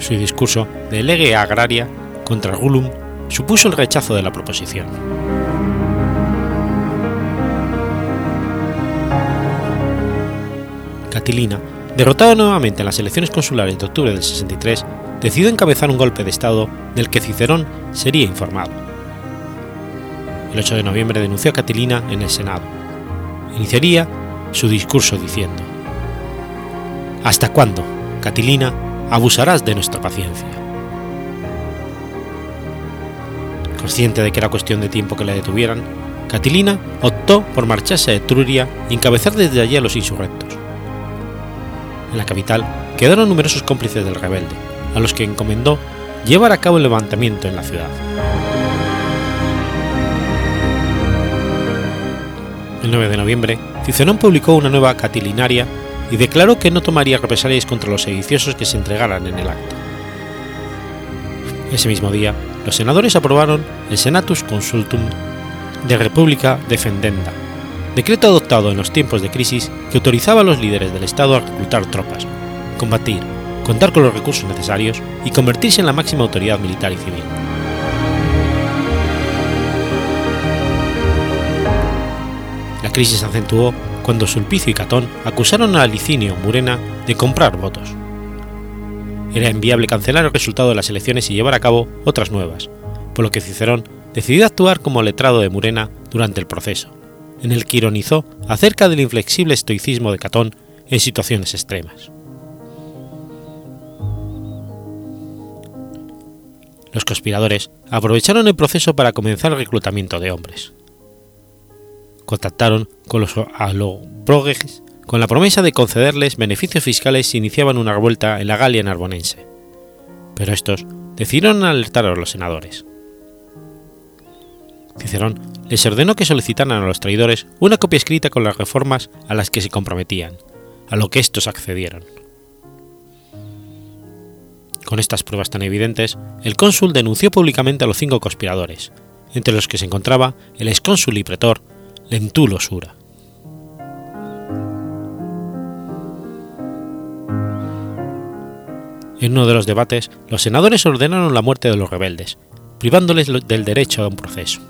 Su discurso de lege agraria contra Gulum supuso el rechazo de la proposición. Catilina, derrotada nuevamente en las elecciones consulares de octubre del 63, decidió encabezar un golpe de Estado del que Cicerón sería informado. El 8 de noviembre denunció a Catilina en el Senado. Iniciaría su discurso diciendo: ¿Hasta cuándo, Catilina, abusarás de nuestra paciencia? Consciente de que era cuestión de tiempo que la detuvieran, Catilina optó por marcharse a Etruria y encabezar desde allí a los insurrectos. En la capital quedaron numerosos cómplices del rebelde, a los que encomendó llevar a cabo el levantamiento en la ciudad. El 9 de noviembre, Cicerón publicó una nueva catilinaria y declaró que no tomaría represalias contra los sediciosos que se entregaran en el acto. Ese mismo día, los senadores aprobaron el Senatus Consultum de República Defendenda, decreto adoptado en los tiempos de crisis que autorizaba a los líderes del Estado a reclutar tropas, combatir, contar con los recursos necesarios y convertirse en la máxima autoridad militar y civil. La crisis se acentuó cuando Sulpicio y Catón acusaron a Licinio Murena de comprar votos. Era enviable cancelar el resultado de las elecciones y llevar a cabo otras nuevas, por lo que Cicerón decidió actuar como letrado de Murena durante el proceso, en el que ironizó acerca del inflexible estoicismo de Catón en situaciones extremas. Los conspiradores aprovecharon el proceso para comenzar el reclutamiento de hombres. Contactaron con los alobroges con la promesa de concederles beneficios fiscales si iniciaban una revuelta en la Galia narbonense, pero estos decidieron alertar a los senadores. Cicerón les ordenó que solicitaran a los traidores una copia escrita con las reformas a las que se comprometían, a lo que estos accedieron. Con estas pruebas tan evidentes, el cónsul denunció públicamente a los cinco conspiradores, entre los que se encontraba el excónsul y pretor Lentulo Sura. En uno de los debates, los senadores ordenaron la muerte de los rebeldes, privándoles del derecho a un proceso.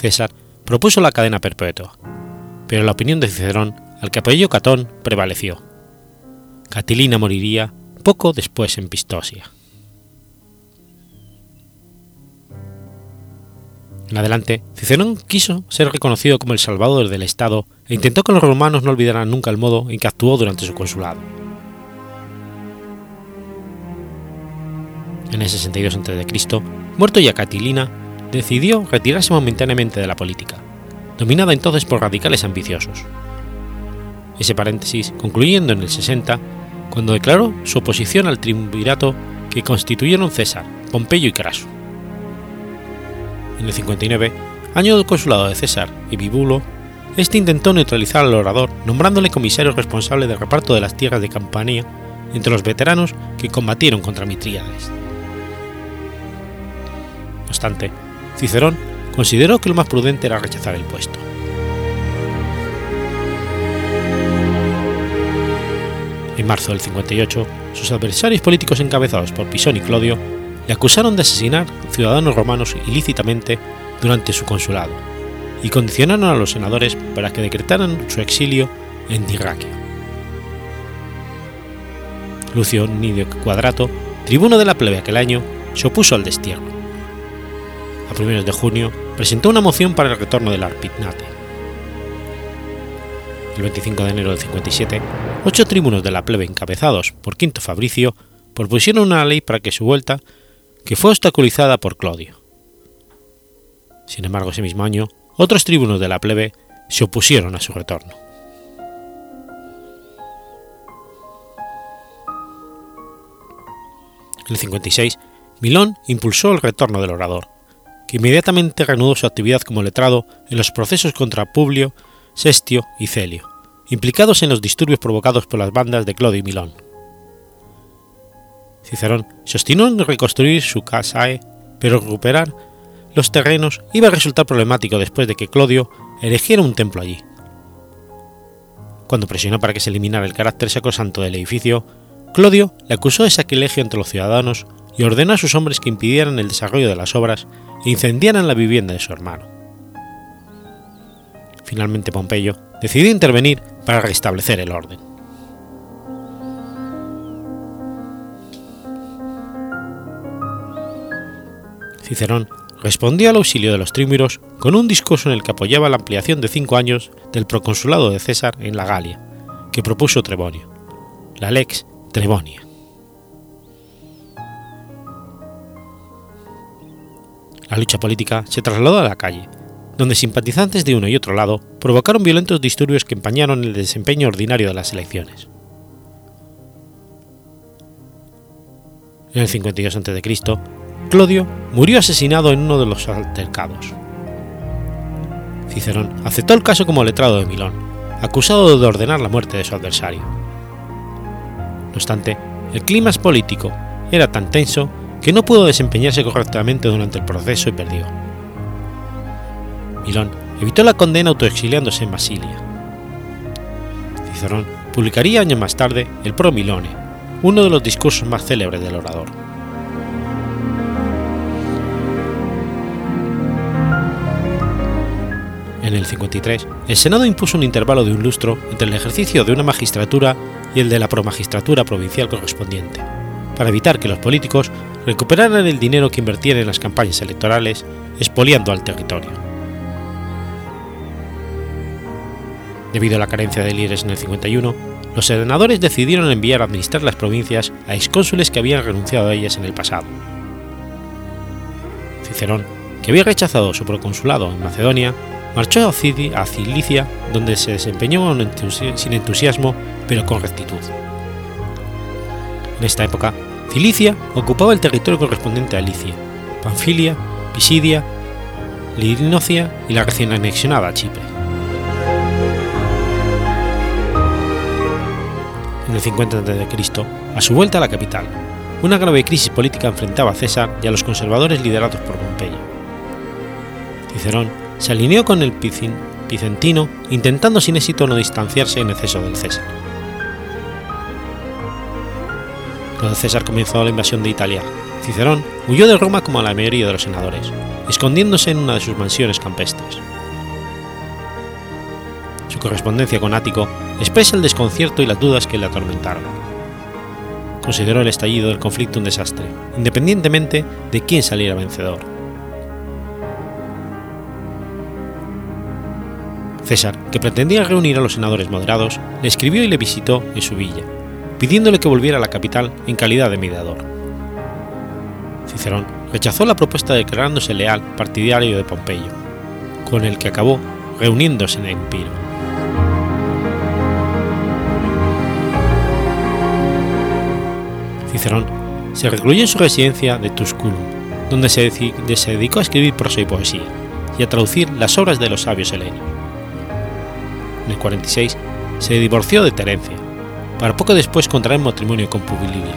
César propuso la cadena perpetua, pero la opinión de Cicerón, al que apoyó Catón, prevaleció. Catilina moriría poco después en Pistosia. En adelante, Cicerón quiso ser reconocido como el salvador del Estado e intentó que los romanos no olvidaran nunca el modo en que actuó durante su consulado. En el 62 a.C., muerto ya Catilina, decidió retirarse momentáneamente de la política, dominada entonces por radicales ambiciosos. Ese paréntesis concluyendo en el 60 cuando declaró su oposición al triunvirato que constituyeron César, Pompeyo y Craso. En el 59, año del consulado de César y Bibulo, este intentó neutralizar al orador nombrándole comisario responsable del reparto de las tierras de Campania entre los veteranos que combatieron contra Mitríades. No obstante, Cicerón consideró que lo más prudente era rechazar el puesto. En marzo del 58, sus adversarios políticos encabezados por Pisón y Clodio le acusaron de asesinar ciudadanos romanos ilícitamente durante su consulado y condicionaron a los senadores para que decretaran su exilio en Dirraquio. Lucio Nidio Cuadrato, tribuno de la plebe aquel año, se opuso al destierro. A primeros de junio presentó una moción para el retorno del Arpinate el 25 de enero del 57, ocho tribunos de la plebe encabezados por Quinto Fabricio propusieron una ley para que su vuelta, que fue obstaculizada por Clodio. Sin embargo, ese mismo año, otros tribunos de la plebe se opusieron a su retorno. En el 56, Milón impulsó el retorno del orador, que inmediatamente reanudó su actividad como letrado en los procesos contra Publio, Sestio y Celio, implicados en los disturbios provocados por las bandas de Clodio y Milón. Cicerón se obstinó en reconstruir su casae, pero recuperar los terrenos iba a resultar problemático después de que Clodio erigiera un templo allí, Cuando presionó para que se eliminara el carácter sacrosanto del edificio, Clodio le acusó de sacrilegio entre los ciudadanos y ordenó a sus hombres que impidieran el desarrollo de las obras e incendiaran la vivienda de su hermano. Finalmente Pompeyo decidió intervenir para restablecer el orden. Cicerón respondió al auxilio de los trímeros con un discurso en el que apoyaba la ampliación de cinco años del proconsulado de César en la Galia, que propuso Trebonio, la lex Trebonia. La lucha política se trasladó a la calle, donde simpatizantes de uno y otro lado provocaron violentos disturbios que empañaron el desempeño ordinario de las elecciones. En el 52 a.C., Clodio murió asesinado en uno de los altercados. Cicerón aceptó el caso como letrado de Milón, acusado de ordenar la muerte de su adversario. No obstante, el clima político era tan tenso que no pudo desempeñarse correctamente durante el proceso y perdió. Milón evitó la condena autoexiliándose en Basilia. Cicerón publicaría años más tarde el Pro Milone, uno de los discursos más célebres del orador. En el 53, el Senado impuso un intervalo de un lustro entre el ejercicio de una magistratura y el de la promagistratura provincial correspondiente, para evitar que los políticos recuperaran el dinero que invertían en las campañas electorales, expoliando al territorio. Debido a la carencia de líderes en el 51, los senadores decidieron enviar a administrar las provincias a excónsules que habían renunciado a ellas en el pasado. Cicerón, que había rechazado su proconsulado en Macedonia, marchó a Cilicia, donde se desempeñó sin entusiasmo, pero con rectitud. En esta época, Cilicia ocupaba el territorio correspondiente a Licia, Panfilia, Pisidia, Linocia y la recién anexionada Chipre. En el 50 a.C., a su vuelta a la capital, una grave crisis política enfrentaba a César y a los conservadores liderados por Pompeyo. Cicerón se alineó con el Picentino intentando sin éxito no distanciarse en exceso del César. Cuando César comenzó la invasión de Italia, Cicerón huyó de Roma como la mayoría de los senadores, escondiéndose en una de sus mansiones campestres. Su correspondencia con Ático expresa el desconcierto y las dudas que le atormentaron. Consideró el estallido del conflicto un desastre, independientemente de quién saliera vencedor. César, que pretendía reunir a los senadores moderados, le escribió y le visitó en su villa, pidiéndole que volviera a la capital en calidad de mediador. Cicerón rechazó la propuesta declarándose leal partidario de Pompeyo, con el que acabó reuniéndose en Empiro. Cicerón se recluyó en su residencia de Tusculum, donde se, dedicó a escribir prosa y poesía, y a traducir las obras de los sabios helenios en el 46, se divorció de Terencia, para poco después contraer matrimonio con Publilia.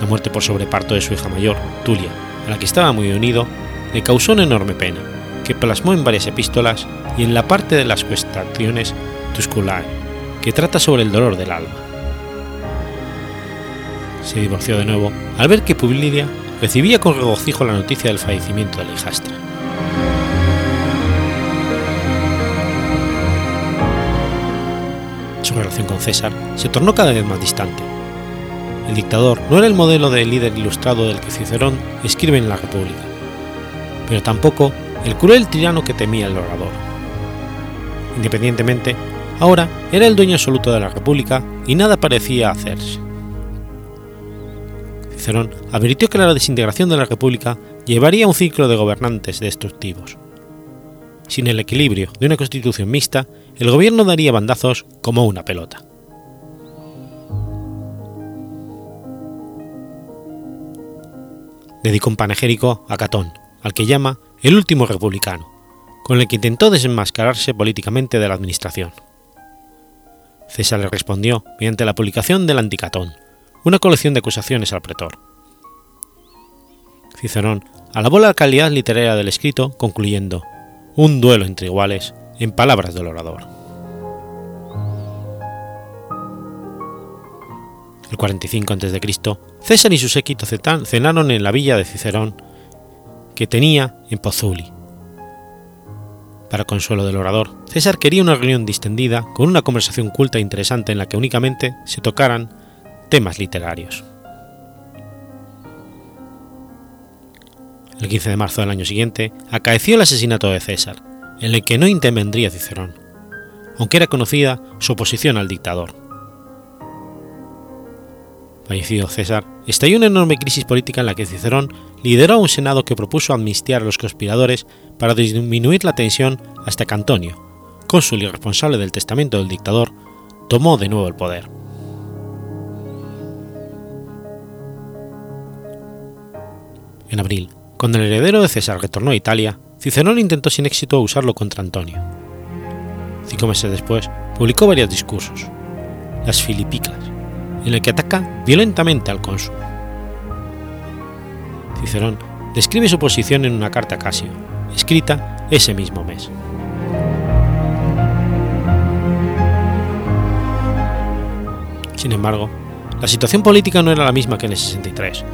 La muerte por sobreparto de su hija mayor, Tulia, a la que estaba muy unido, le causó una enorme pena, que plasmó en varias epístolas y en la parte de las cuestaciones Tusculae, que trata sobre el dolor del alma. Se divorció de nuevo al ver que Publilia recibía con regocijo la noticia del fallecimiento de la hijastra. Su relación con César se tornó cada vez más distante. El dictador no era el modelo de líder ilustrado del que Cicerón escribe en la República, pero tampoco el cruel tirano que temía el orador. Independientemente, ahora era el dueño absoluto de la República y nada parecía hacerse. Cicerón advirtió que la desintegración de la República llevaría a un ciclo de gobernantes destructivos. Sin el equilibrio de una constitución mixta, el gobierno daría bandazos como una pelota. Dedicó un panegírico a Catón, al que llama el último republicano, con el que intentó desenmascararse políticamente de la administración. César le respondió mediante la publicación del Anticatón, una colección de acusaciones al pretor. Cicerón alabó la calidad literaria del escrito, concluyendo: Un duelo entre iguales en palabras del orador. El 45 a.C., César y su séquito cenaron en la villa de Cicerón que tenía en Pozuli. Para consuelo del orador, César quería una reunión distendida con una conversación culta e interesante en la que únicamente se tocaran temas literarios. El 15 de marzo del año siguiente acaeció el asesinato de César, en el que no intervendría Cicerón, aunque era conocida su oposición al dictador. Fallecido César, estalló una enorme crisis política en la que Cicerón lideró a un senado que propuso amnistiar a los conspiradores para disminuir la tensión hasta que Antonio, cónsul y responsable del testamento del dictador, tomó de nuevo el poder. En abril, cuando el heredero de César retornó a Italia, Cicerón intentó sin éxito usarlo contra Antonio. Cinco meses después, publicó varios discursos, las Filipicas, en el que ataca violentamente al cónsul. Cicerón describe su posición en una carta a Casio, escrita ese mismo mes. Sin embargo, la situación política no era la misma que en el 63,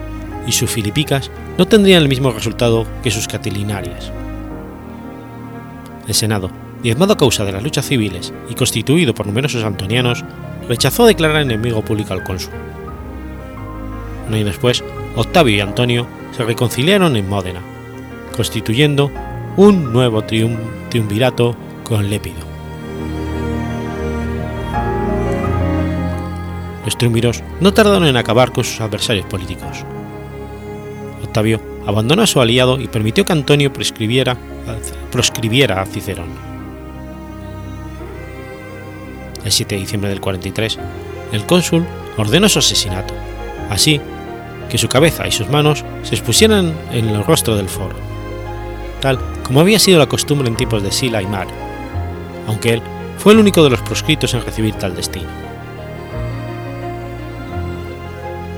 y sus filipicas no tendrían el mismo resultado que sus catilinarias. El Senado, diezmado a causa de las luchas civiles y constituido por numerosos antonianos, rechazó declarar enemigo público al cónsul. Un año después, Octavio y Antonio se reconciliaron en Módena, constituyendo un nuevo triunvirato con Lépido. Los triunviros no tardaron en acabar con sus adversarios políticos. Octavio abandonó a su aliado y permitió que Antonio proscribiera a Cicerón. El 7 de diciembre del 43, el cónsul ordenó su asesinato, así que su cabeza y sus manos se expusieran en el rostro del foro, tal como había sido la costumbre en tiempos de Sila y Mar, aunque él fue el único de los proscritos en recibir tal destino.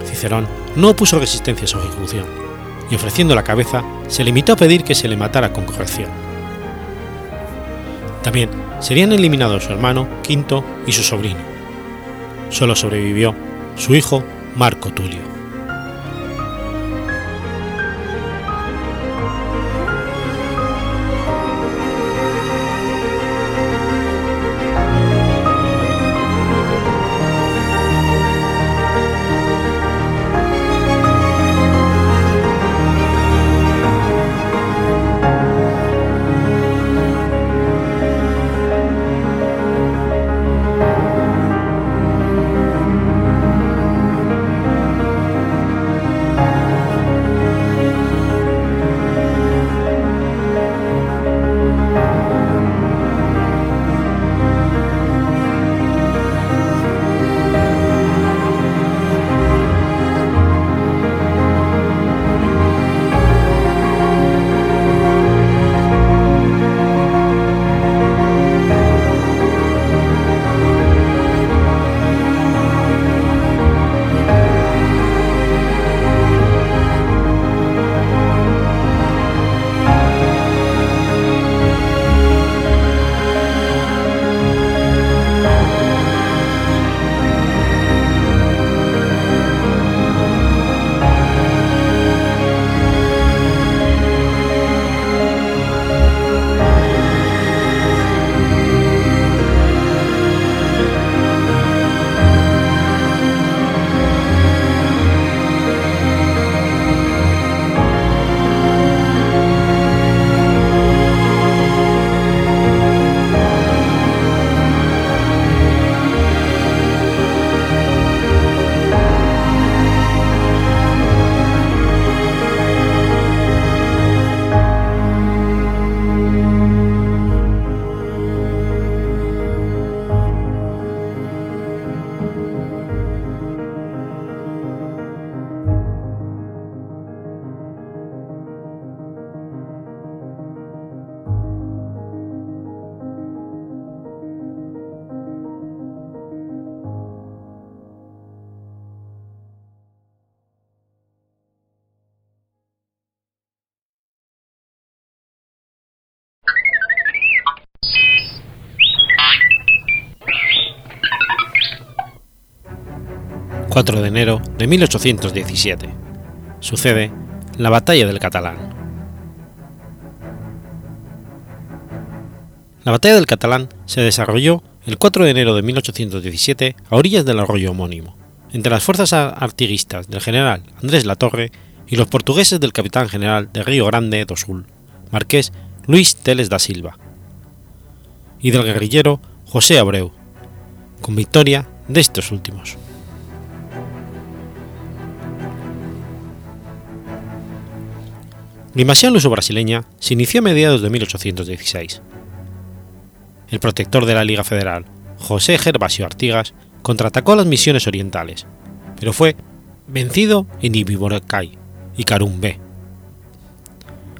Cicerón no opuso resistencia a su ejecución, y ofreciendo la cabeza, se limitó a pedir que se le matara con corrección. También serían eliminados su hermano Quinto y su sobrino. Solo sobrevivió su hijo Marco Tulio. 4 de enero de 1817. Sucede la Batalla del Catalán. La Batalla del Catalán se desarrolló el 4 de enero de 1817 a orillas del arroyo homónimo, entre las fuerzas artiguistas del general Andrés Latorre y los portugueses del capitán general de Río Grande do Sul, marqués Luis Teles da Silva, y del guerrillero José Abreu, con victoria de estos últimos. La invasión luso-brasileña se inició a mediados de 1816. El protector de la Liga Federal, José Gervasio Artigas, contraatacó a las misiones orientales, pero fue vencido en Ibiboracay y Carumbé.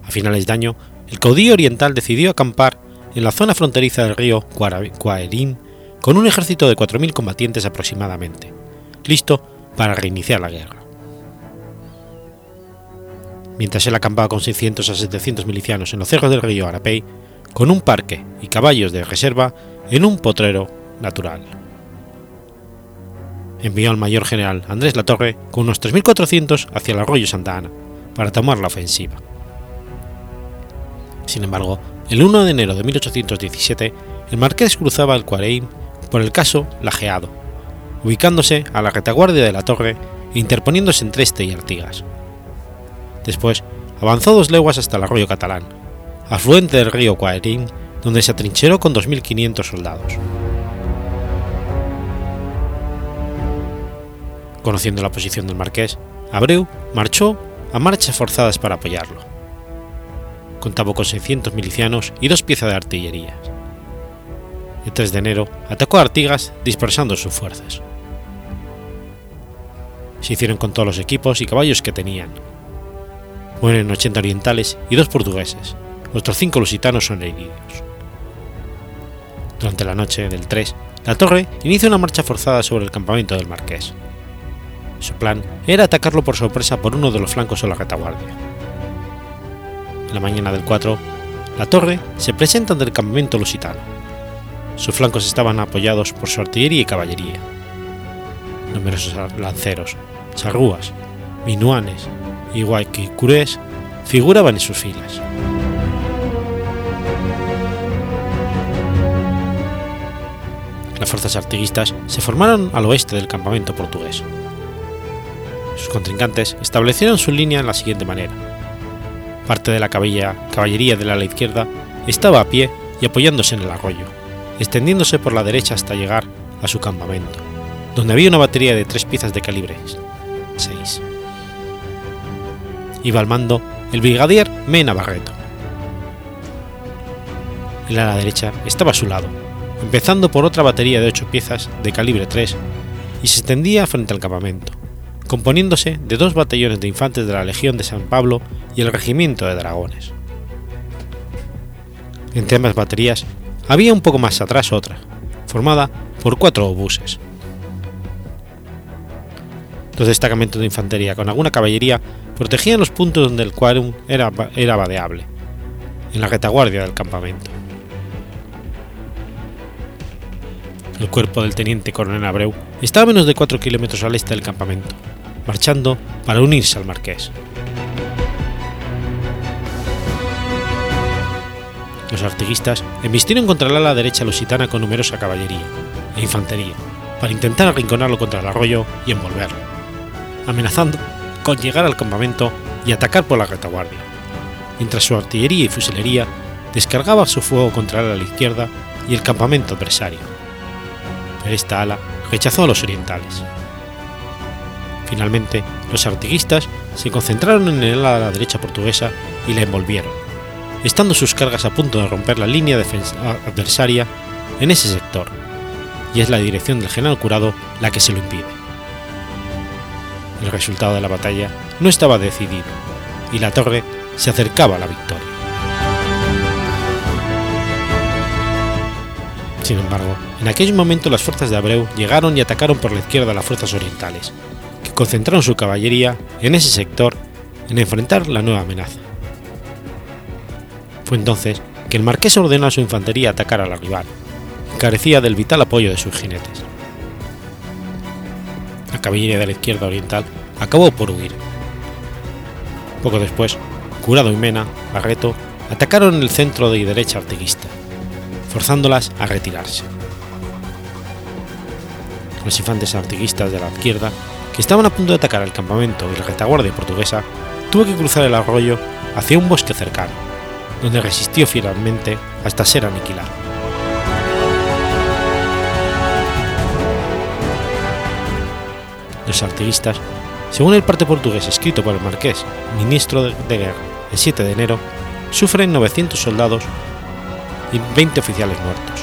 A finales de año, el caudillo oriental decidió acampar en la zona fronteriza del río Cuaerín con un ejército de 4.000 combatientes aproximadamente, listo para reiniciar la guerra mientras él acampaba con 600 a 700 milicianos en los cerros del río Arapey, con un parque y caballos de reserva en un potrero natural. Envió al mayor general Andrés Latorre con unos 3.400 hacia el arroyo Santa Ana para tomar la ofensiva. Sin embargo, el 1 de enero de 1817, el marqués cruzaba el Cuareim por el caso Lajeado, ubicándose a la retaguardia de la torre e interponiéndose entre este y Artigas. Después avanzó dos leguas hasta el arroyo catalán, afluente del río Cuaerín, donde se atrincheró con 2.500 soldados. Conociendo la posición del marqués, Abreu marchó a marchas forzadas para apoyarlo. Contaba con 600 milicianos y dos piezas de artillería. El 3 de enero atacó a Artigas dispersando sus fuerzas. Se hicieron con todos los equipos y caballos que tenían, mueren 80 orientales y dos portugueses, otros cinco lusitanos son heridos. Durante la noche del 3, la torre inicia una marcha forzada sobre el campamento del marqués. Su plan era atacarlo por sorpresa por uno de los flancos o la retaguardia. En la mañana del 4, la torre se presenta ante el campamento lusitano. Sus flancos estaban apoyados por su artillería y caballería. Numerosos lanceros, charrúas, minuanes, igual que Curés, figuraban en sus filas. Las fuerzas artiguistas se formaron al oeste del campamento portugués. Sus contrincantes establecieron su línea en la siguiente manera. Parte de la caballería del ala izquierda estaba a pie y apoyándose en el arroyo, extendiéndose por la derecha hasta llegar a su campamento, donde había una batería de tres piezas de calibre 6 iba al mando el brigadier Mena Barreto. El ala derecha estaba a su lado, empezando por otra batería de ocho piezas de calibre 3 y se extendía frente al campamento, componiéndose de dos batallones de infantes de la Legión de San Pablo y el Regimiento de Dragones. Entre ambas baterías había un poco más atrás otra, formada por cuatro obuses. Dos destacamentos de infantería con alguna caballería protegían los puntos donde el quórum era, era vadeable, en la retaguardia del campamento. El cuerpo del teniente coronel Abreu estaba a menos de 4 kilómetros al este del campamento, marchando para unirse al marqués. Los artiguistas embistieron contra el ala derecha lusitana con numerosa caballería e infantería para intentar arrinconarlo contra el arroyo y envolverlo, amenazando con llegar al campamento y atacar por la retaguardia, mientras su artillería y fusilería descargaba su fuego contra el ala izquierda y el campamento adversario. Pero esta ala rechazó a los orientales. Finalmente, los artiguistas se concentraron en el ala de la derecha portuguesa y la envolvieron, estando sus cargas a punto de romper la línea adversaria en ese sector, y es la dirección del general Curado la que se lo impide el resultado de la batalla no estaba decidido y la torre se acercaba a la victoria. Sin embargo, en aquel momento las fuerzas de Abreu llegaron y atacaron por la izquierda las fuerzas orientales, que concentraron su caballería en ese sector en enfrentar la nueva amenaza. Fue entonces que el marqués ordenó a su infantería atacar a la rival, carecía del vital apoyo de sus jinetes. La caballería de la izquierda oriental acabó por huir. Poco después, Curado y Mena, Barreto, atacaron el centro y derecha artiguista, forzándolas a retirarse. Los infantes artiguistas de la izquierda, que estaban a punto de atacar el campamento y la retaguardia portuguesa, tuvo que cruzar el arroyo hacia un bosque cercano, donde resistió fielmente hasta ser aniquilado. Según el parte portugués escrito por el marqués, ministro de guerra, el 7 de enero, sufren 900 soldados y 20 oficiales muertos,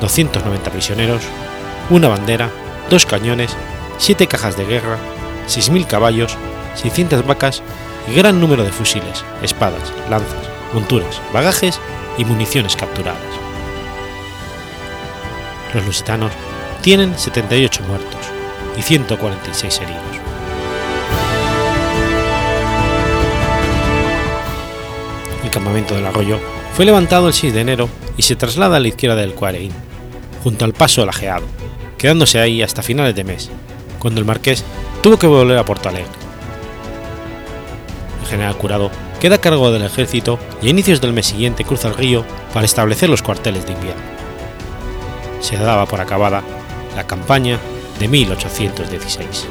290 prisioneros, una bandera, dos cañones, 7 cajas de guerra, 6.000 caballos, 600 vacas y gran número de fusiles, espadas, lanzas, monturas, bagajes y municiones capturadas. Los lusitanos tienen 78 muertos y 146 heridos. El campamento del arroyo fue levantado el 6 de enero y se traslada a la izquierda del Cuareín, junto al paso lajeado, quedándose ahí hasta finales de mes, cuando el marqués tuvo que volver a Porto Alegre. El general Curado queda a cargo del ejército y a inicios del mes siguiente cruza el río para establecer los cuarteles de invierno. Se daba por acabada la campaña de 1816.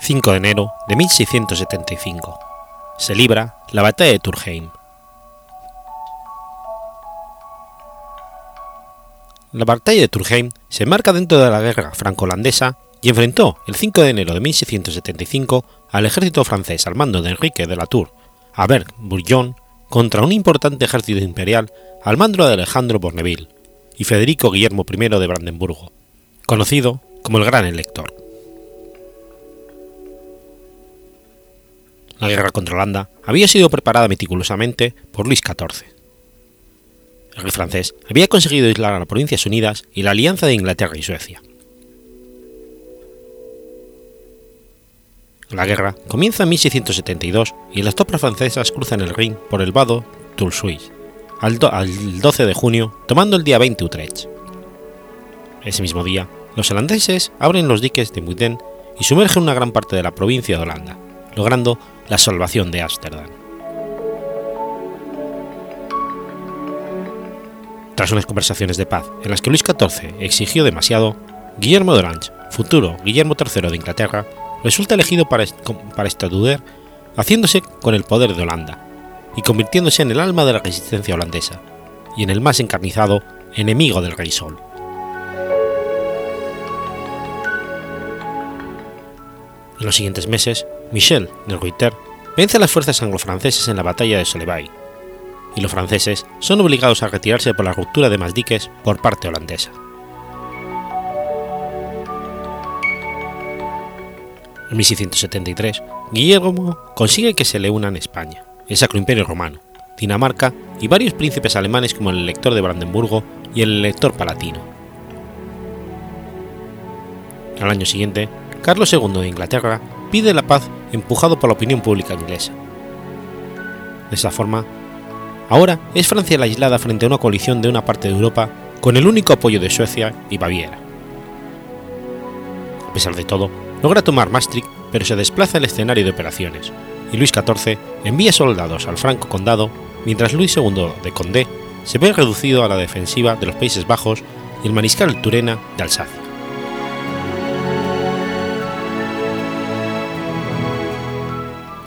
5 de enero de 1675. Se libra la batalla de Turheim. La batalla de Turheim se enmarca dentro de la guerra franco-holandesa y enfrentó el 5 de enero de 1675 al ejército francés al mando de Enrique de la Tour, Albert Bourguignon, contra un importante ejército imperial al mando de Alejandro Borneville y Federico Guillermo I de Brandenburgo, conocido como el Gran Elector. La guerra contra Holanda había sido preparada meticulosamente por Luis XIV. El rey francés había conseguido aislar a las Provincias Unidas y la alianza de Inglaterra y Suecia. La guerra comienza en 1672 y las tropas francesas cruzan el Rin por el vado Toulsuis al, al 12 de junio, tomando el día 20 Utrecht. Ese mismo día, los holandeses abren los diques de Muiden y sumergen una gran parte de la provincia de Holanda, logrando la salvación de Ámsterdam. Tras unas conversaciones de paz en las que Luis XIV exigió demasiado, Guillermo de Orange, futuro Guillermo III de Inglaterra, resulta elegido para, para haciéndose con el poder de Holanda y convirtiéndose en el alma de la resistencia holandesa y en el más encarnizado enemigo del Rey Sol. En los siguientes meses, Michel de Ruyter vence a las fuerzas anglo-franceses en la batalla de Solebay, y los franceses son obligados a retirarse por la ruptura de más diques por parte holandesa. En 1673, Guillermo consigue que se le unan España, el Sacro Imperio Romano, Dinamarca y varios príncipes alemanes como el elector de Brandenburgo y el elector palatino. Al año siguiente, Carlos II de Inglaterra pide la paz empujado por la opinión pública inglesa. De esa forma, ahora es Francia la aislada frente a una coalición de una parte de Europa con el único apoyo de Suecia y Baviera. A pesar de todo, logra tomar Maastricht, pero se desplaza el escenario de operaciones, y Luis XIV envía soldados al Franco Condado, mientras Luis II de Condé se ve reducido a la defensiva de los Países Bajos y el mariscal Turena de Alsacia.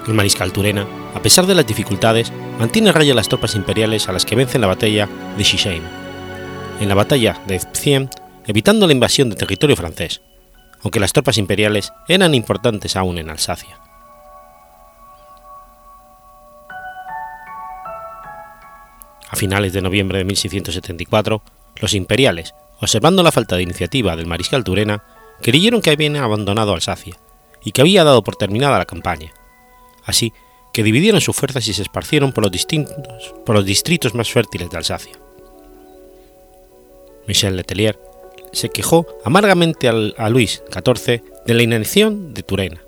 El mariscal Turena, a pesar de las dificultades, mantiene a raya las tropas imperiales a las que vence en la batalla de Shisheim, en la batalla de Pfiem, evitando la invasión de territorio francés, aunque las tropas imperiales eran importantes aún en Alsacia. A finales de noviembre de 1674, los imperiales, observando la falta de iniciativa del mariscal Turena, creyeron que habían abandonado Alsacia y que había dado por terminada la campaña, así que dividieron sus fuerzas y se esparcieron por los, distintos, por los distritos más fértiles de Alsacia. Michel Letellier se quejó amargamente a Luis XIV de la inacción de Turena,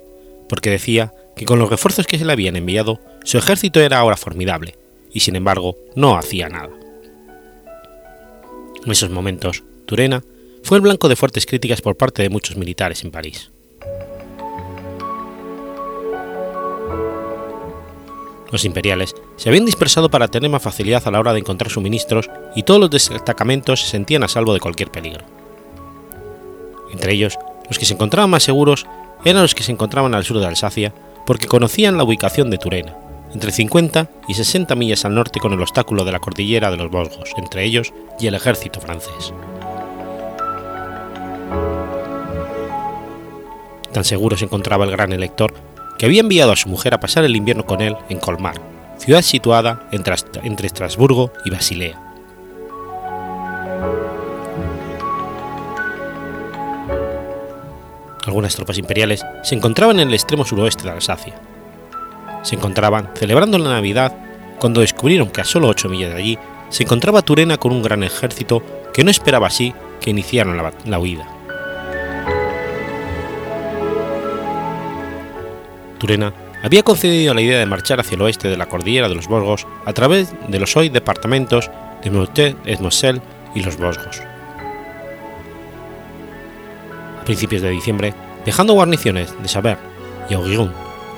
porque decía que con los refuerzos que se le habían enviado, su ejército era ahora formidable, y sin embargo no hacía nada. En esos momentos, Turena fue el blanco de fuertes críticas por parte de muchos militares en París. Los imperiales se habían dispersado para tener más facilidad a la hora de encontrar suministros y todos los destacamentos se sentían a salvo de cualquier peligro. Entre ellos, los que se encontraban más seguros eran los que se encontraban al sur de Alsacia porque conocían la ubicación de Turena, entre 50 y 60 millas al norte con el obstáculo de la cordillera de los Vosgos entre ellos y el ejército francés. Tan seguro se encontraba el gran elector que había enviado a su mujer a pasar el invierno con él en Colmar, ciudad situada entre, Estrasburgo y Basilea. Algunas tropas imperiales se encontraban en el extremo suroeste de Alsacia. Se encontraban celebrando la Navidad cuando descubrieron que a solo 8 millas de allí se encontraba Turena con un gran ejército que no esperaba así que iniciaran la, la huida. Turena había concedido la idea de marchar hacia el oeste de la cordillera de los Vosgos a través de los hoy departamentos de Meurthe et Moselle y los Vosgos. A principios de diciembre, dejando guarniciones de Saber y Augiron,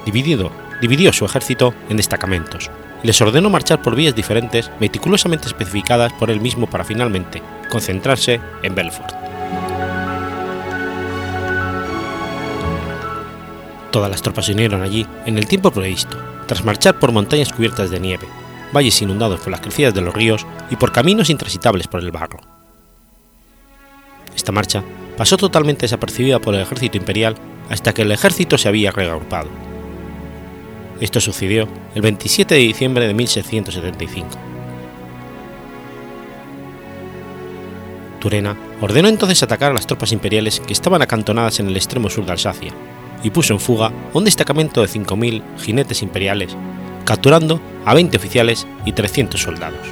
dividido, dividió su ejército en destacamentos y les ordenó marchar por vías diferentes meticulosamente especificadas por él mismo para finalmente concentrarse en Belfort. Todas las tropas se unieron allí en el tiempo previsto, tras marchar por montañas cubiertas de nieve, valles inundados por las crecidas de los ríos y por caminos intransitables por el barro. Esta marcha pasó totalmente desapercibida por el ejército imperial hasta que el ejército se había reagrupado. Esto sucedió el 27 de diciembre de 1675. Turena ordenó entonces atacar a las tropas imperiales que estaban acantonadas en el extremo sur de Alsacia, y puso en fuga un destacamento de 5.000 jinetes imperiales, capturando a 20 oficiales y 300 soldados.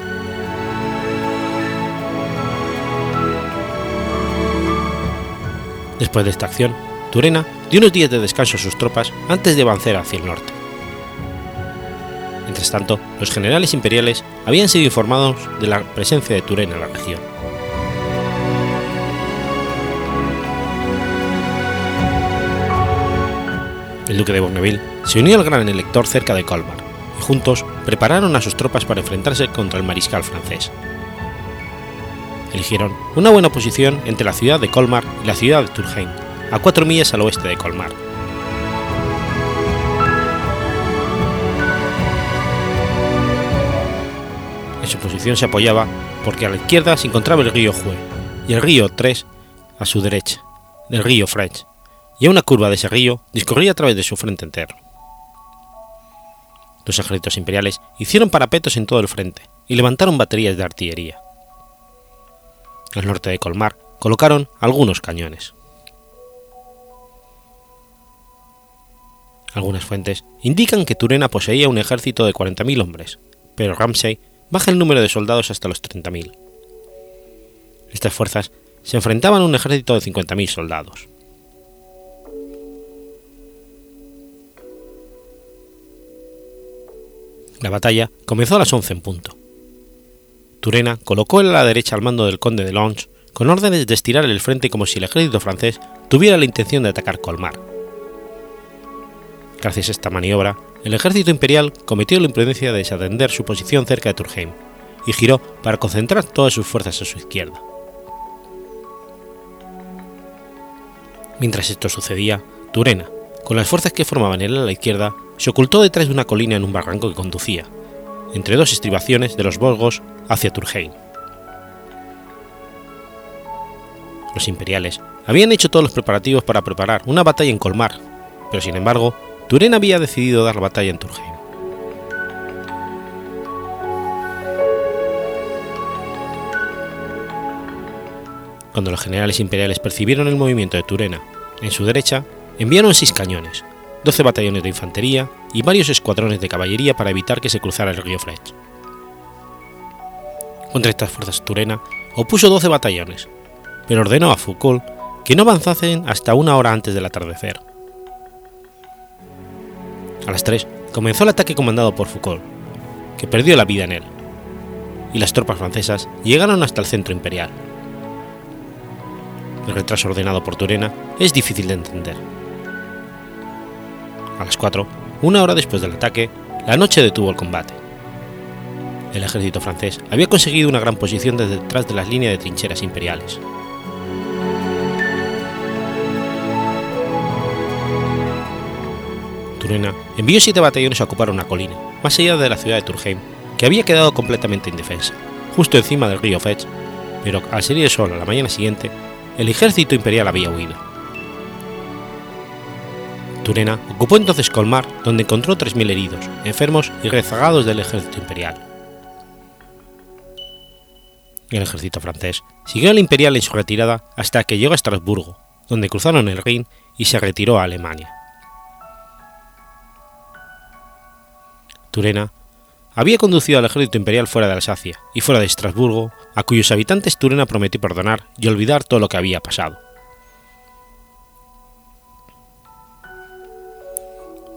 Después de esta acción, Turena dio unos días de descanso a sus tropas antes de avanzar hacia el norte. Mientras tanto, los generales imperiales habían sido informados de la presencia de Turena en la región. El duque de Bonneville se unió al gran elector cerca de Colmar y juntos prepararon a sus tropas para enfrentarse contra el mariscal francés. Eligieron una buena posición entre la ciudad de Colmar y la ciudad de Turheim, a cuatro millas al oeste de Colmar. En su posición se apoyaba porque a la izquierda se encontraba el río Jue y el río Tres a su derecha, del río French, y una curva de ese discurría a través de su frente entero. Los ejércitos imperiales hicieron parapetos en todo el frente y levantaron baterías de artillería. Al norte de Colmar colocaron algunos cañones. Algunas fuentes indican que Turena poseía un ejército de 40.000 hombres, pero Ramsay baja el número de soldados hasta los 30.000. Estas fuerzas se enfrentaban a un ejército de 50.000 soldados. La batalla comenzó a las 11 en punto. Turena colocó a la derecha al mando del conde de Lons con órdenes de estirar el frente como si el ejército francés tuviera la intención de atacar Colmar. Gracias a esta maniobra, el ejército imperial cometió la imprudencia de desatender su posición cerca de Turheim y giró para concentrar todas sus fuerzas a su izquierda. Mientras esto sucedía, Turena, con las fuerzas que formaban el ala izquierda, se ocultó detrás de una colina en un barranco que conducía, entre dos estribaciones de los Volgos, hacia Turheim. Los imperiales habían hecho todos los preparativos para preparar una batalla en Colmar, pero sin embargo, Turén había decidido dar la batalla en Turheim. Cuando los generales imperiales percibieron el movimiento de Turena en su derecha, enviaron seis cañones, 12 batallones de infantería y varios escuadrones de caballería para evitar que se cruzara el río Frech. Contra estas fuerzas Turena opuso 12 batallones, pero ordenó a Foucault que no avanzasen hasta una hora antes del atardecer. A las 3 comenzó el ataque comandado por Foucault, que perdió la vida en él, y las tropas francesas llegaron hasta el centro imperial. El retraso ordenado por Turena es difícil de entender. A las 4, una hora después del ataque, la noche detuvo el combate. El ejército francés había conseguido una gran posición detrás de las líneas de trincheras imperiales. Turena envió siete batallones a ocupar una colina, más allá de la ciudad de Turheim, que había quedado completamente indefensa, justo encima del río Fetch, pero al salir el sol a la mañana siguiente, el ejército imperial había huido. Turena ocupó entonces Colmar, donde encontró 3.000 heridos, enfermos y rezagados del ejército imperial. El ejército francés siguió al imperial en su retirada hasta que llegó a Estrasburgo, donde cruzaron el Rin y se retiró a Alemania. Turena había conducido al ejército imperial fuera de Alsacia y fuera de Estrasburgo, a cuyos habitantes Turena prometió perdonar y olvidar todo lo que había pasado.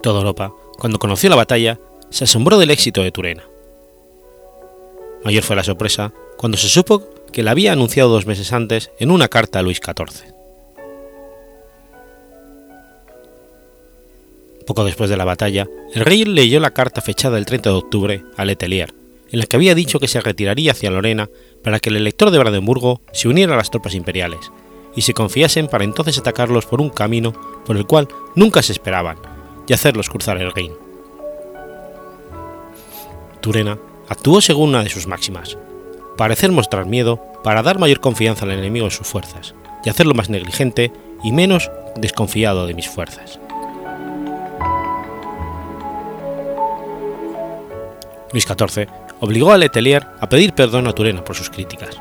Toda Europa, cuando conoció la batalla, se asombró del éxito de Turena. Mayor fue la sorpresa cuando se supo que la había anunciado dos meses antes en una carta a Luis XIV. Poco después de la batalla, el rey leyó la carta fechada el 30 de octubre a Letelier, en la que había dicho que se retiraría hacia Lorena para que el elector de Brandenburgo se uniera a las tropas imperiales y se confiasen para entonces atacarlos por un camino por el cual nunca se esperaban y hacerlos cruzar el Rin. Turena actuó según una de sus máximas, parecer mostrar miedo para dar mayor confianza al enemigo en sus fuerzas, y hacerlo más negligente y menos desconfiado de mis fuerzas. Luis XIV obligó a Letelier a pedir perdón a Turena por sus críticas.